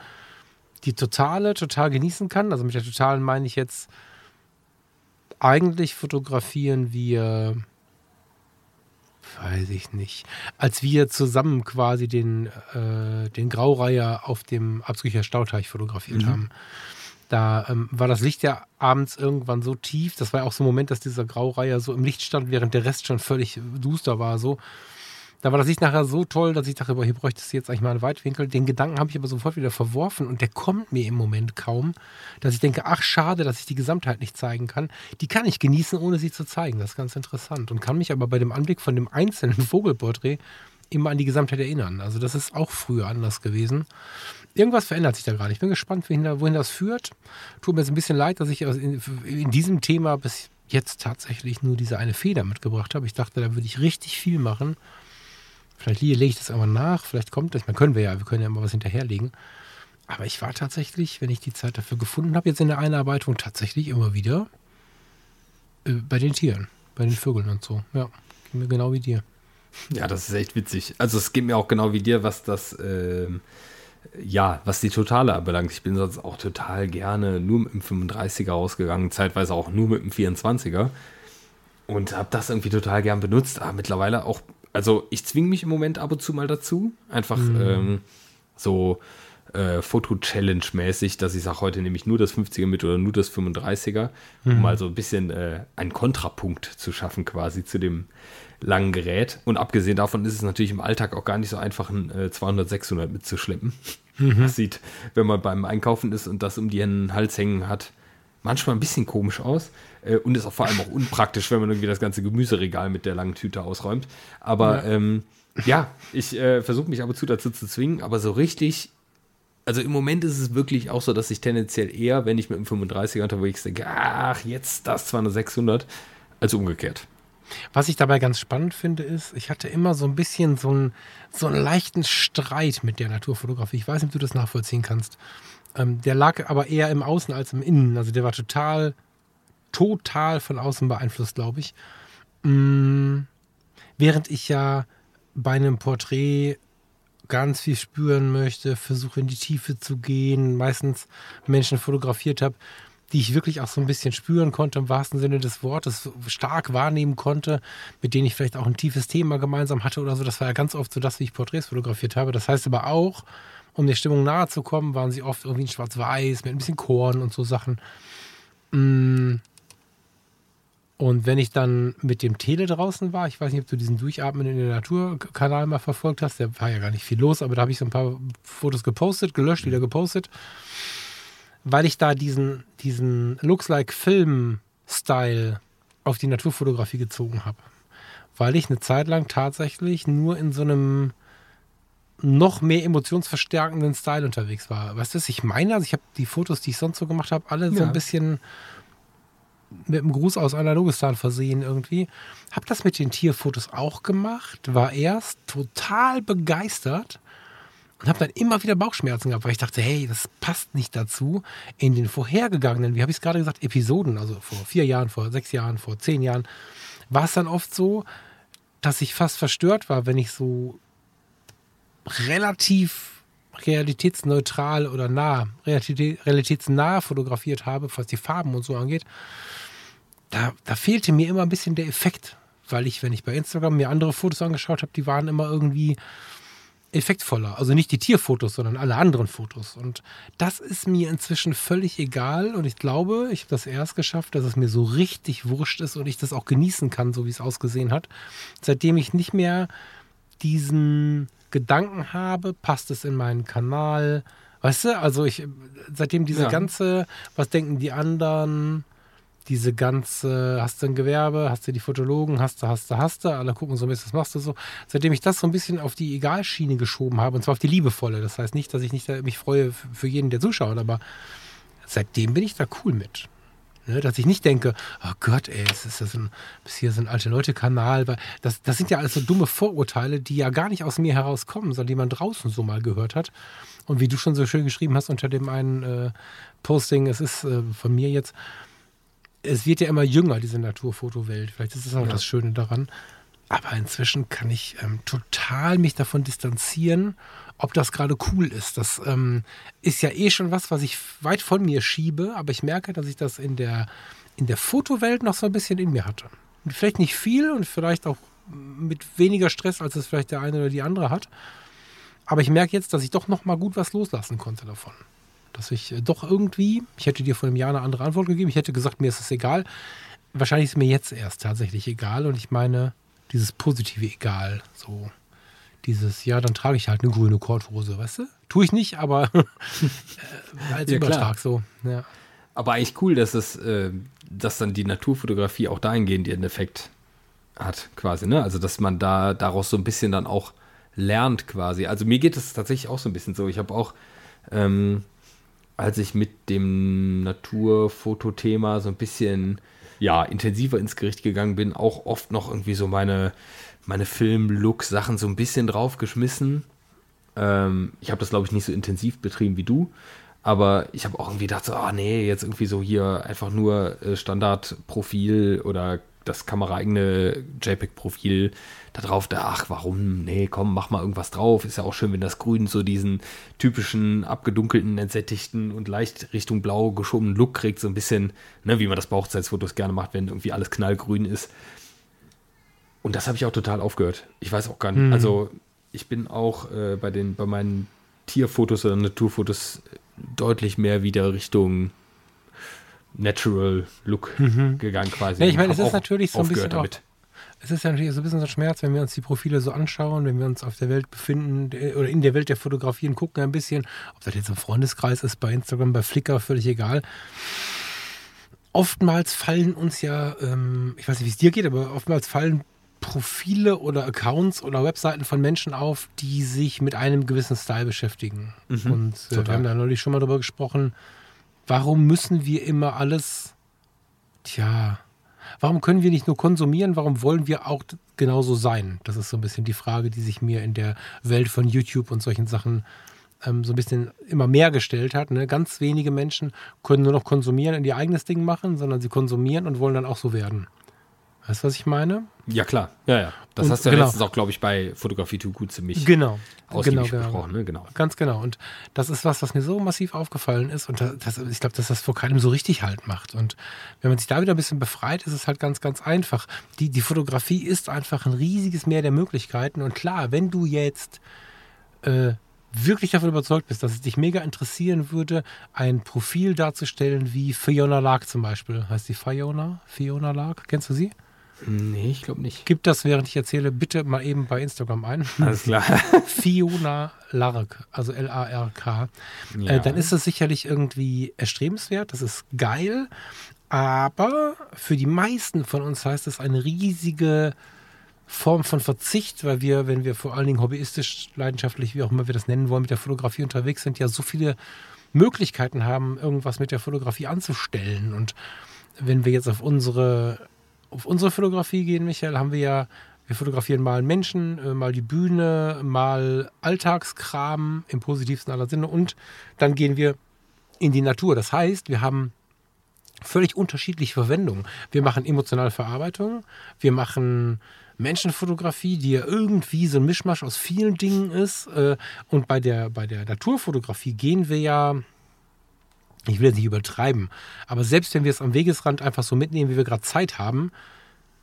die Totale total genießen kann. Also mit der Totalen meine ich jetzt, eigentlich fotografieren wir weiß ich nicht. Als wir zusammen quasi den, äh, den Graureiher auf dem Abzücher Stauteich fotografiert mhm. haben, da ähm, war das Licht ja abends irgendwann so tief. Das war ja auch so ein Moment, dass dieser Graureiher so im Licht stand, während der Rest schon völlig duster war. So. Da war das Licht nachher so toll, dass ich dachte, boah, hier bräuchtest du jetzt eigentlich mal einen Weitwinkel. Den Gedanken habe ich aber sofort wieder verworfen und der kommt mir im Moment kaum, dass ich denke, ach schade, dass ich die Gesamtheit nicht zeigen kann. Die kann ich genießen, ohne sie zu zeigen. Das ist ganz interessant und kann mich aber bei dem Anblick von dem einzelnen Vogelporträt immer an die Gesamtheit erinnern. Also das ist auch früher anders gewesen. Irgendwas verändert sich da gerade. Ich bin gespannt, wohin, wohin das führt. Tut mir jetzt ein bisschen leid, dass ich in, in diesem Thema bis jetzt tatsächlich nur diese eine Feder mitgebracht habe. Ich dachte, da würde ich richtig viel machen. Vielleicht lege ich das aber nach, vielleicht kommt das. Man können wir ja, wir können ja immer was hinterherlegen. Aber ich war tatsächlich, wenn ich die Zeit dafür gefunden habe, jetzt in der Einarbeitung tatsächlich immer wieder äh, bei den Tieren, bei den Vögeln und so. Ja, geht mir genau wie dir. Ja, das ist echt witzig. Also es geht mir auch genau wie dir, was das, äh, ja, was die Totale anbelangt. Ich bin sonst auch total gerne nur mit dem 35er rausgegangen, zeitweise auch nur mit dem 24er und habe das irgendwie total gern benutzt. Aber mittlerweile auch also ich zwinge mich im Moment ab und zu mal dazu. Einfach mhm. ähm, so äh, Foto-Challenge-mäßig, dass ich sage, heute nehme ich nur das 50er mit oder nur das 35er, mhm. um mal so ein bisschen äh, einen Kontrapunkt zu schaffen quasi zu dem langen Gerät. Und abgesehen davon ist es natürlich im Alltag auch gar nicht so einfach, ein äh, 200, 600 mitzuschleppen. Mhm. Das sieht, wenn man beim Einkaufen ist und das um den Hals hängen hat, manchmal ein bisschen komisch aus und ist auch vor allem auch unpraktisch, wenn man irgendwie das ganze Gemüseregal mit der langen Tüte ausräumt. Aber ja, ähm, ja ich äh, versuche mich ab und zu dazu zu zwingen, aber so richtig also im Moment ist es wirklich auch so, dass ich tendenziell eher, wenn ich mit dem 35er unterwegs denke, ach, jetzt das 200, als umgekehrt. Was ich dabei ganz spannend finde, ist, ich hatte immer so ein bisschen so einen, so einen leichten Streit mit der Naturfotografie. Ich weiß nicht, ob du das nachvollziehen kannst. Ähm, der lag aber eher im Außen als im Innen. Also der war total, total von außen beeinflusst, glaube ich. Mhm. Während ich ja bei einem Porträt ganz viel spüren möchte, versuche in die Tiefe zu gehen, meistens Menschen fotografiert habe, die ich wirklich auch so ein bisschen spüren konnte, im wahrsten Sinne des Wortes, stark wahrnehmen konnte, mit denen ich vielleicht auch ein tiefes Thema gemeinsam hatte oder so. Das war ja ganz oft so das, wie ich Porträts fotografiert habe. Das heißt aber auch, um der Stimmung nahe zu kommen, waren sie oft irgendwie in schwarz-weiß, mit ein bisschen Korn und so Sachen. Und wenn ich dann mit dem Tele draußen war, ich weiß nicht, ob du diesen Durchatmen in der Natur-Kanal mal verfolgt hast, der war ja gar nicht viel los, aber da habe ich so ein paar Fotos gepostet, gelöscht, wieder gepostet, weil ich da diesen, diesen Looks-like Film-Style auf die Naturfotografie gezogen habe. Weil ich eine Zeit lang tatsächlich nur in so einem noch mehr emotionsverstärkenden Style unterwegs war. Weißt du, was ich meine? Also ich habe die Fotos, die ich sonst so gemacht habe, alle ja. so ein bisschen mit einem Gruß aus Analogistan versehen irgendwie. Hab das mit den Tierfotos auch gemacht, war erst total begeistert und habe dann immer wieder Bauchschmerzen gehabt, weil ich dachte, hey, das passt nicht dazu. In den vorhergegangenen, wie habe ich es gerade gesagt, Episoden, also vor vier Jahren, vor sechs Jahren, vor zehn Jahren, war es dann oft so, dass ich fast verstört war, wenn ich so relativ realitätsneutral oder nah, realitätsnah fotografiert habe, was die Farben und so angeht, da, da fehlte mir immer ein bisschen der Effekt, weil ich, wenn ich bei Instagram mir andere Fotos angeschaut habe, die waren immer irgendwie effektvoller. Also nicht die Tierfotos, sondern alle anderen Fotos. Und das ist mir inzwischen völlig egal. Und ich glaube, ich habe das erst geschafft, dass es mir so richtig wurscht ist und ich das auch genießen kann, so wie es ausgesehen hat. Seitdem ich nicht mehr diesen Gedanken habe, passt es in meinen Kanal. Weißt du, also ich, seitdem diese ja. ganze, was denken die anderen, diese ganze, hast du ein Gewerbe, hast du die Fotologen, hast du, hast du, hast du, alle gucken so ein bisschen, was machst du so. Seitdem ich das so ein bisschen auf die Egalschiene geschoben habe, und zwar auf die liebevolle, das heißt nicht, dass ich nicht mich freue für jeden, der zuschaut, aber seitdem bin ich da cool mit. Ne, dass ich nicht denke, oh Gott, ey, es ist das ein, bis hier sind alte Leute-Kanal. Das, das sind ja alles so dumme Vorurteile, die ja gar nicht aus mir herauskommen, sondern die man draußen so mal gehört hat. Und wie du schon so schön geschrieben hast unter dem einen äh, Posting, es ist äh, von mir jetzt, es wird ja immer jünger, diese Naturfotowelt. Vielleicht ist das auch ja. das Schöne daran. Aber inzwischen kann ich ähm, total mich davon distanzieren ob das gerade cool ist. Das ähm, ist ja eh schon was, was ich weit von mir schiebe, aber ich merke, dass ich das in der, in der Fotowelt noch so ein bisschen in mir hatte. Vielleicht nicht viel und vielleicht auch mit weniger Stress, als es vielleicht der eine oder die andere hat. Aber ich merke jetzt, dass ich doch noch mal gut was loslassen konnte davon. Dass ich äh, doch irgendwie, ich hätte dir vor einem Jahr eine andere Antwort gegeben, ich hätte gesagt, mir ist es egal. Wahrscheinlich ist mir jetzt erst tatsächlich egal und ich meine dieses positive Egal. So, dieses, ja, dann trage ich halt eine grüne Korthose, weißt du? Tue ich nicht, aber äh, als ja, Übertrag klar. so. Ja. Aber eigentlich cool, dass es, äh, dass dann die Naturfotografie auch dahingehend ihren Effekt hat, quasi, ne? Also, dass man da daraus so ein bisschen dann auch lernt, quasi. Also, mir geht es tatsächlich auch so ein bisschen so. Ich habe auch, ähm, als ich mit dem Naturfotothema so ein bisschen, ja, intensiver ins Gericht gegangen bin, auch oft noch irgendwie so meine meine Film-Look-Sachen so ein bisschen draufgeschmissen. Ähm, ich habe das, glaube ich, nicht so intensiv betrieben wie du. Aber ich habe auch irgendwie gedacht, so, ah nee, jetzt irgendwie so hier einfach nur äh, Standardprofil oder das kameraeigene JPEG-Profil da drauf. Da, ach, warum? Nee, komm, mach mal irgendwas drauf. Ist ja auch schön, wenn das Grün so diesen typischen, abgedunkelten, entsättigten und leicht Richtung Blau geschobenen Look kriegt. So ein bisschen, ne, wie man das bei Hochzeitsfotos gerne macht, wenn irgendwie alles knallgrün ist. Und das habe ich auch total aufgehört. Ich weiß auch gar nicht. Mhm. Also ich bin auch äh, bei den, bei meinen Tierfotos oder Naturfotos deutlich mehr wieder Richtung Natural Look mhm. gegangen quasi. Ja, ich meine, es ist natürlich so ein bisschen. Auch, es ist ja natürlich so ein bisschen so ein Schmerz, wenn wir uns die Profile so anschauen, wenn wir uns auf der Welt befinden oder in der Welt der Fotografien gucken ein bisschen, ob das jetzt im Freundeskreis ist, bei Instagram, bei Flickr, völlig egal oftmals fallen uns ja, ähm, ich weiß nicht, wie es dir geht, aber oftmals fallen Profile oder Accounts oder Webseiten von Menschen auf, die sich mit einem gewissen Style beschäftigen. Mhm, Und äh, wir haben da neulich schon mal darüber gesprochen, warum müssen wir immer alles, tja, warum können wir nicht nur konsumieren, warum wollen wir auch genauso sein? Das ist so ein bisschen die Frage, die sich mir in der Welt von YouTube und solchen Sachen ähm, so ein bisschen immer mehr gestellt hat. Ne? Ganz wenige Menschen können nur noch konsumieren und ihr eigenes Ding machen, sondern sie konsumieren und wollen dann auch so werden. Weißt du, was ich meine? Ja, klar. Ja, ja. Das Und hast du ja genau. letztens auch, glaube ich, bei Fotografie Too Good ziemlich Genau. ausgiebig genau, besprochen. Ne? Genau. Ganz genau. Und das ist was, was mir so massiv aufgefallen ist. Und das, ich glaube, dass das vor keinem so richtig halt macht. Und wenn man sich da wieder ein bisschen befreit, ist es halt ganz, ganz einfach. Die, die Fotografie ist einfach ein riesiges Meer der Möglichkeiten. Und klar, wenn du jetzt äh, wirklich davon überzeugt bist, dass es dich mega interessieren würde, ein Profil darzustellen wie Fiona Lark zum Beispiel. Heißt die Fiona? Fiona Lark? Kennst du sie? Nee, ich glaube nicht. Gib das, während ich erzähle, bitte mal eben bei Instagram ein. Alles klar. Fiona Lark, also L-A-R-K, Ja. äh, dann ist das sicherlich irgendwie erstrebenswert, das ist geil, aber für die meisten von uns heißt es eine riesige Form von Verzicht, weil wir, wenn wir vor allen Dingen hobbyistisch, leidenschaftlich, wie auch immer wir das nennen wollen, mit der Fotografie unterwegs sind, ja so viele Möglichkeiten haben, irgendwas mit der Fotografie anzustellen. Und wenn wir jetzt auf unsere, auf unsere Fotografie gehen, Michael, haben wir ja, wir fotografieren mal Menschen, äh, mal die Bühne, mal Alltagskram im positivsten aller Sinne und dann gehen wir in die Natur. Das heißt, wir haben völlig unterschiedliche Verwendungen. Wir machen emotionale Verarbeitung, wir machen Menschenfotografie, die ja irgendwie so ein Mischmasch aus vielen Dingen ist. äh, Und bei der, bei der Naturfotografie gehen wir ja, ich will jetzt nicht übertreiben, aber selbst wenn wir es am Wegesrand einfach so mitnehmen, wie wir gerade Zeit haben,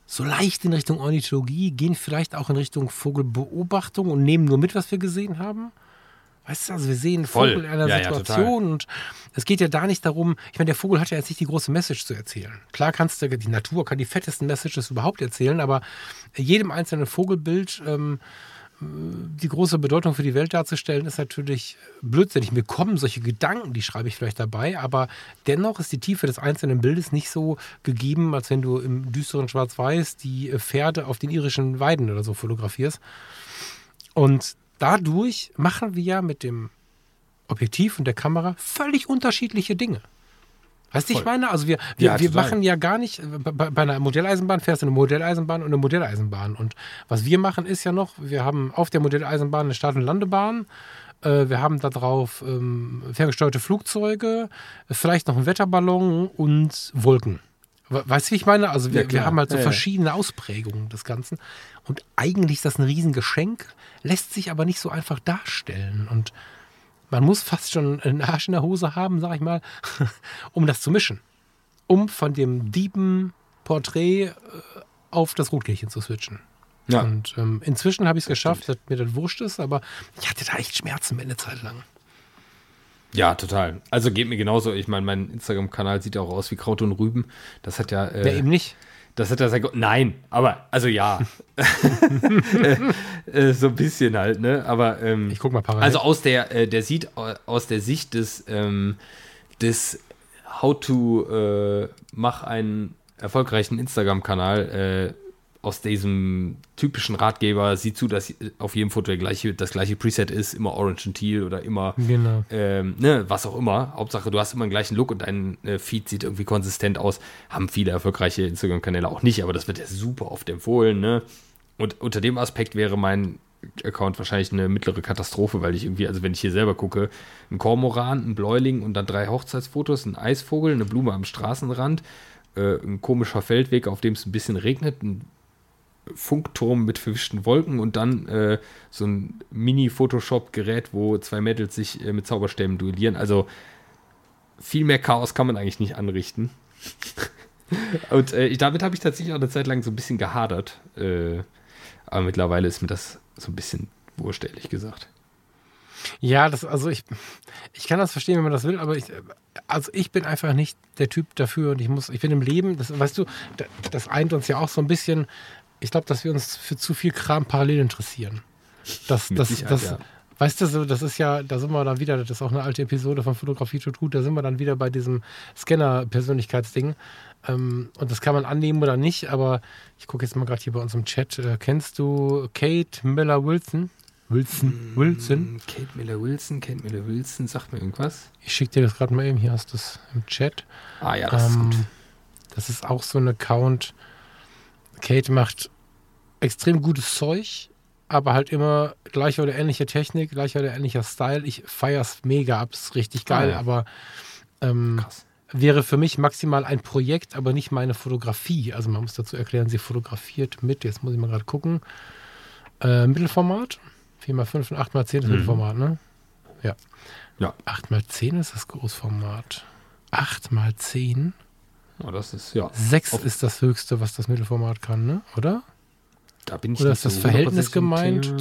so leicht in Richtung Ornithologie, gehen vielleicht auch in Richtung Vogelbeobachtung und nehmen nur mit, was wir gesehen haben. Weißt du, also wir sehen einen Voll. Vogel in einer Ja, ja, Situation und es geht ja da nicht darum, ich meine, der Vogel hat ja jetzt nicht die große Message zu erzählen. Klar kannst du, die Natur kann die fettesten Messages überhaupt erzählen, aber jedem einzelnen Vogelbild ähm, die große Bedeutung für die Welt darzustellen, ist natürlich blödsinnig. Mir kommen solche Gedanken, die schreibe ich vielleicht dabei, aber dennoch ist die Tiefe des einzelnen Bildes nicht so gegeben, als wenn du im düsteren Schwarz-Weiß die Pferde auf den irischen Weiden oder so fotografierst. Und dadurch machen wir ja mit dem Objektiv und der Kamera völlig unterschiedliche Dinge. Weißt du, ich meine? Also wir, wir, Ja, wir total. machen ja gar nicht, bei, bei bei einer Modelleisenbahn fährst du eine Modelleisenbahn und eine Modelleisenbahn. Und was wir machen ist ja noch, wir haben auf der Modelleisenbahn eine Start- und Landebahn. Äh, wir haben da drauf ähm, ferngesteuerte Flugzeuge, äh, vielleicht noch einen Wetterballon und Wolken. We- Weißt du, wie ich meine? Also wir, Ja, wir haben halt so ja. verschiedene Ausprägungen des Ganzen. Und eigentlich ist das ein Riesengeschenk, lässt sich aber nicht so einfach darstellen. Und man muss fast schon einen Arsch in der Hose haben, sag ich mal, um das zu mischen. Um von dem Diepen Porträt äh, auf das Rotkehlchen zu switchen. Ja. Und ähm, inzwischen habe ich es geschafft, dass mir das wurscht ist, aber ich hatte da echt Schmerzen eine Zeit lang. Ja, total. Also geht mir genauso. Ich meine, mein Instagram-Kanal sieht ja auch aus wie Kraut und Rüben. Das hat ja. Äh, Ja, eben nicht. Das hat er sehr gut. Nein, aber, also ja. äh, äh, so ein bisschen halt, ne? Aber, ähm, Ich guck mal parallel. Also aus der, äh, der sieht au- aus der Sicht des, ähm, des How to äh, mach einen erfolgreichen Instagram-Kanal, äh, aus diesem typischen Ratgeber, sieh zu, dass auf jedem Foto gleiche, das gleiche Preset ist, immer Orange und Teal oder immer Genau. ähm, ne, was auch immer. Hauptsache, du hast immer den gleichen Look und dein äh, Feed sieht irgendwie konsistent aus. Haben viele erfolgreiche Instagram-Kanäle auch nicht, aber das wird ja super oft empfohlen. Ne? Und unter dem Aspekt wäre mein Account wahrscheinlich eine mittlere Katastrophe, weil ich irgendwie, also wenn ich hier selber gucke, ein Kormoran, ein Bläuling und dann drei Hochzeitsfotos, ein Eisvogel, eine Blume am Straßenrand, äh, ein komischer Feldweg, auf dem es ein bisschen regnet, ein Funkturm mit verwischten Wolken und dann äh, so ein Mini-Photoshop-Gerät, wo zwei Mädels sich äh, mit Zauberstäben duellieren. Also viel mehr Chaos kann man eigentlich nicht anrichten. und äh, damit habe ich tatsächlich auch eine Zeit lang so ein bisschen gehadert. Äh, aber mittlerweile ist mir das so ein bisschen wurscht, ehrlich gesagt. Ja, das, also ich, ich kann das verstehen, wenn man das will, aber ich, also ich bin einfach nicht der Typ dafür und ich muss, ich bin im Leben, das, weißt du, das eint uns ja auch so ein bisschen, ich glaube, dass wir uns für zu viel Kram parallel interessieren. Das, das, Sicherheit, das, ja. Weißt du, so, das ist ja, da sind wir dann wieder, das ist auch eine alte Episode von Fotografie tut gut, da sind wir dann wieder bei diesem Scanner-Persönlichkeitsding. Ähm, und das kann man annehmen oder nicht, aber ich gucke jetzt mal gerade hier bei uns im Chat. Äh, kennst du Kate Miller-Wilson? Wilson? Wilson? Kate Miller Wilson, Kate Miller Wilson, sagt mir irgendwas. Ich schicke dir das gerade mal eben, hier hast du es im Chat. Ah ja, das ist Ähm, gut. Das ist auch so ein Account. Kate macht extrem gutes Zeug, aber halt immer gleiche oder ähnliche Technik, gleicher oder ähnlicher Style. Ich feier's mega ab, ist richtig geil, Ah, ja. aber ähm, wäre für mich maximal ein Projekt, aber nicht meine Fotografie. Also man muss dazu erklären, sie fotografiert mit, jetzt muss ich mal gerade gucken, äh, Mittelformat, 4x5 und 8x10 ist Mhm. Mittelformat, ne? Ja. Ja. 8x10 ist das Großformat. 8x10? Oh, das ist, ja. 6 Auf- ist das höchste, was das Mittelformat kann, ne? Oder? Da bin ich Oder ist das so Verhältnis 100% gemeint?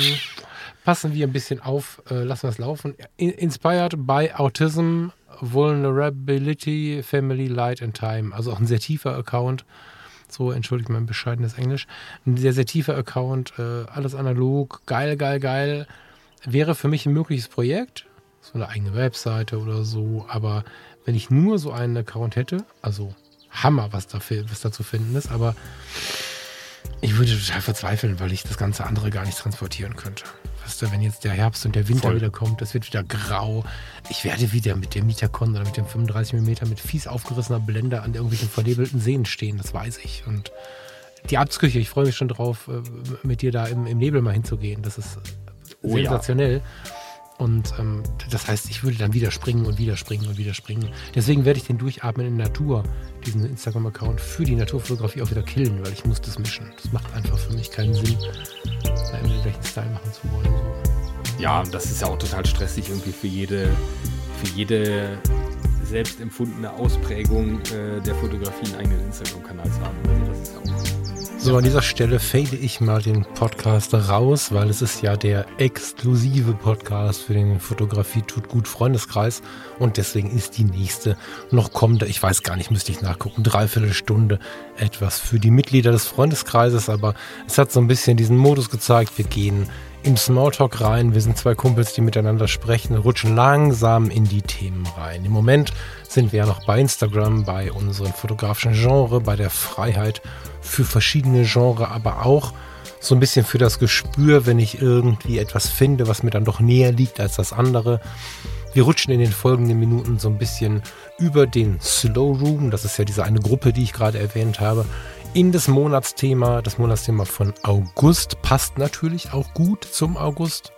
Passen wir ein bisschen auf, äh, lassen wir es laufen. In inspired by Autism, Vulnerability, Family, Light and Time. Also auch ein sehr tiefer Account. So, entschuldigt mein bescheidenes Englisch. Ein sehr, sehr tiefer Account, äh, alles analog, geil, geil, geil. Wäre für mich ein mögliches Projekt. So eine eigene Webseite oder so. Aber wenn ich nur so einen Account hätte, also Hammer, was, dafür, was da zu finden ist, aber ich würde total verzweifeln, weil ich das ganze andere gar nicht transportieren könnte. Weißt du, wenn jetzt der Herbst und der Winter Voll. wieder kommt, das wird wieder grau. Ich werde wieder mit dem Mitakon oder mit dem 35 mm mit fies aufgerissener Blende an irgendwelchen vernebelten Seen stehen, das weiß ich. Und die Abzküche, ich freue mich schon drauf, äh, mit dir da im, im Nebel mal hinzugehen. Das ist Oh ja. Und ähm, das heißt, ich würde dann wieder springen und wieder springen und wieder springen. Deswegen werde ich den Durchatmen in Natur, diesen Instagram-Account für die Naturfotografie auch wieder killen, weil ich muss das mischen. Das macht einfach für mich keinen Sinn, da immer den gleichen Style machen zu wollen. So. Ja, das ist ja auch total stressig irgendwie für jede, für jede selbst empfundene Ausprägung äh, der Fotografie einen eigenen Instagram-Kanal zu haben. Also das ist ja auch So, an dieser Stelle fade ich mal den Podcast raus, weil es ist ja der exklusive Podcast für den Fotografie tut gut Freundeskreis. Und deswegen ist die nächste noch kommende, ich weiß gar nicht, müsste ich nachgucken, dreiviertel Stunde etwas für die Mitglieder des Freundeskreises, aber es hat so ein bisschen diesen Modus gezeigt, wir gehen im Smalltalk rein. Wir sind zwei Kumpels, die miteinander sprechen, rutschen langsam in die Themen rein. Im Moment sind wir ja noch bei Instagram, bei unseren fotografischen Genre, bei der Freiheit für verschiedene Genre, aber auch so ein bisschen für das Gespür, wenn ich irgendwie etwas finde, was mir dann doch näher liegt als das andere. Wir rutschen in den folgenden Minuten so ein bisschen über den Slow Room, das ist ja diese eine Gruppe, die ich gerade erwähnt habe, in das Monatsthema. Das Monatsthema von August passt natürlich auch gut zum August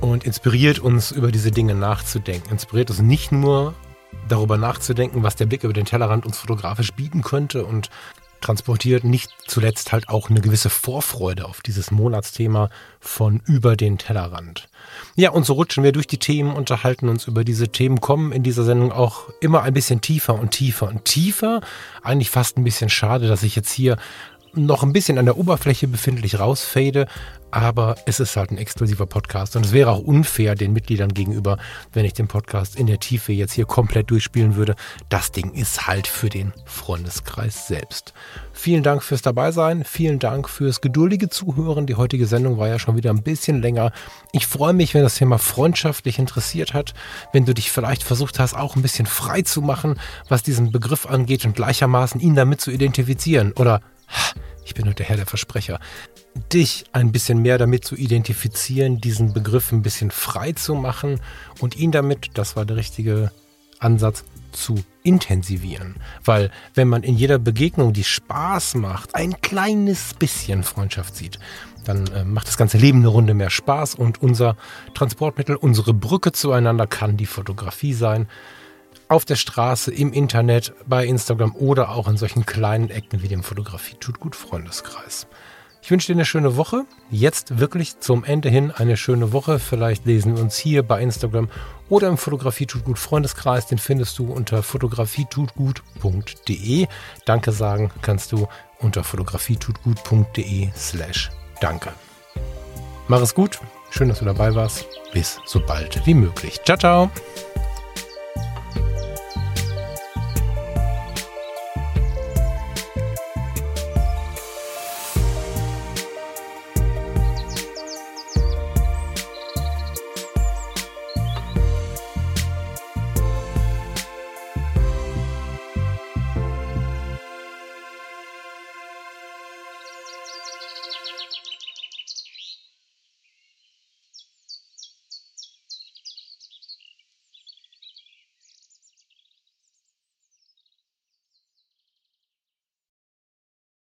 und inspiriert uns, über diese Dinge nachzudenken. Inspiriert uns nicht nur darüber nachzudenken, was der Blick über den Tellerrand uns fotografisch bieten könnte und transportiert nicht zuletzt halt auch eine gewisse Vorfreude auf dieses Monatsthema von über den Tellerrand. Ja, und so rutschen wir durch die Themen, unterhalten uns über diese Themen, kommen in dieser Sendung auch immer ein bisschen tiefer und tiefer und tiefer. Eigentlich fast ein bisschen schade, dass ich jetzt hier noch ein bisschen an der Oberfläche befindlich rausfade, aber es ist halt ein exklusiver Podcast und es wäre auch unfair den Mitgliedern gegenüber, wenn ich den Podcast in der Tiefe jetzt hier komplett durchspielen würde. Das Ding ist halt für den Freundeskreis selbst. Vielen Dank fürs Dabeisein, vielen Dank fürs geduldige Zuhören. Die heutige Sendung war ja schon wieder ein bisschen länger. Ich freue mich, wenn das Thema Freundschaft dich interessiert hat, wenn du dich vielleicht versucht hast, auch ein bisschen frei zu machen, was diesen Begriff angeht und gleichermaßen ihn damit zu identifizieren oder ich bin heute der Herr der Versprecher, dich ein bisschen mehr damit zu identifizieren, diesen Begriff ein bisschen frei zu machen und ihn damit, das war der richtige Ansatz, zu intensivieren. Weil wenn man in jeder Begegnung, die Spaß macht, ein kleines bisschen Freundschaft sieht, dann äh, macht das ganze Leben eine Runde mehr Spaß und unser Transportmittel, unsere Brücke zueinander kann die Fotografie sein auf der Straße, im Internet, bei Instagram oder auch in solchen kleinen Ecken wie dem Fotografie tut gut Freundeskreis. Ich wünsche dir eine schöne Woche. Jetzt wirklich zum Ende hin eine schöne Woche. Vielleicht lesen wir uns hier bei Instagram oder im Fotografie tut gut Freundeskreis. Den findest du unter fotografietutgut.de. Danke sagen kannst du unter fotografietutgut.de slash danke. Mach es gut. Schön, dass du dabei warst. Bis so bald wie möglich. Ciao, ciao.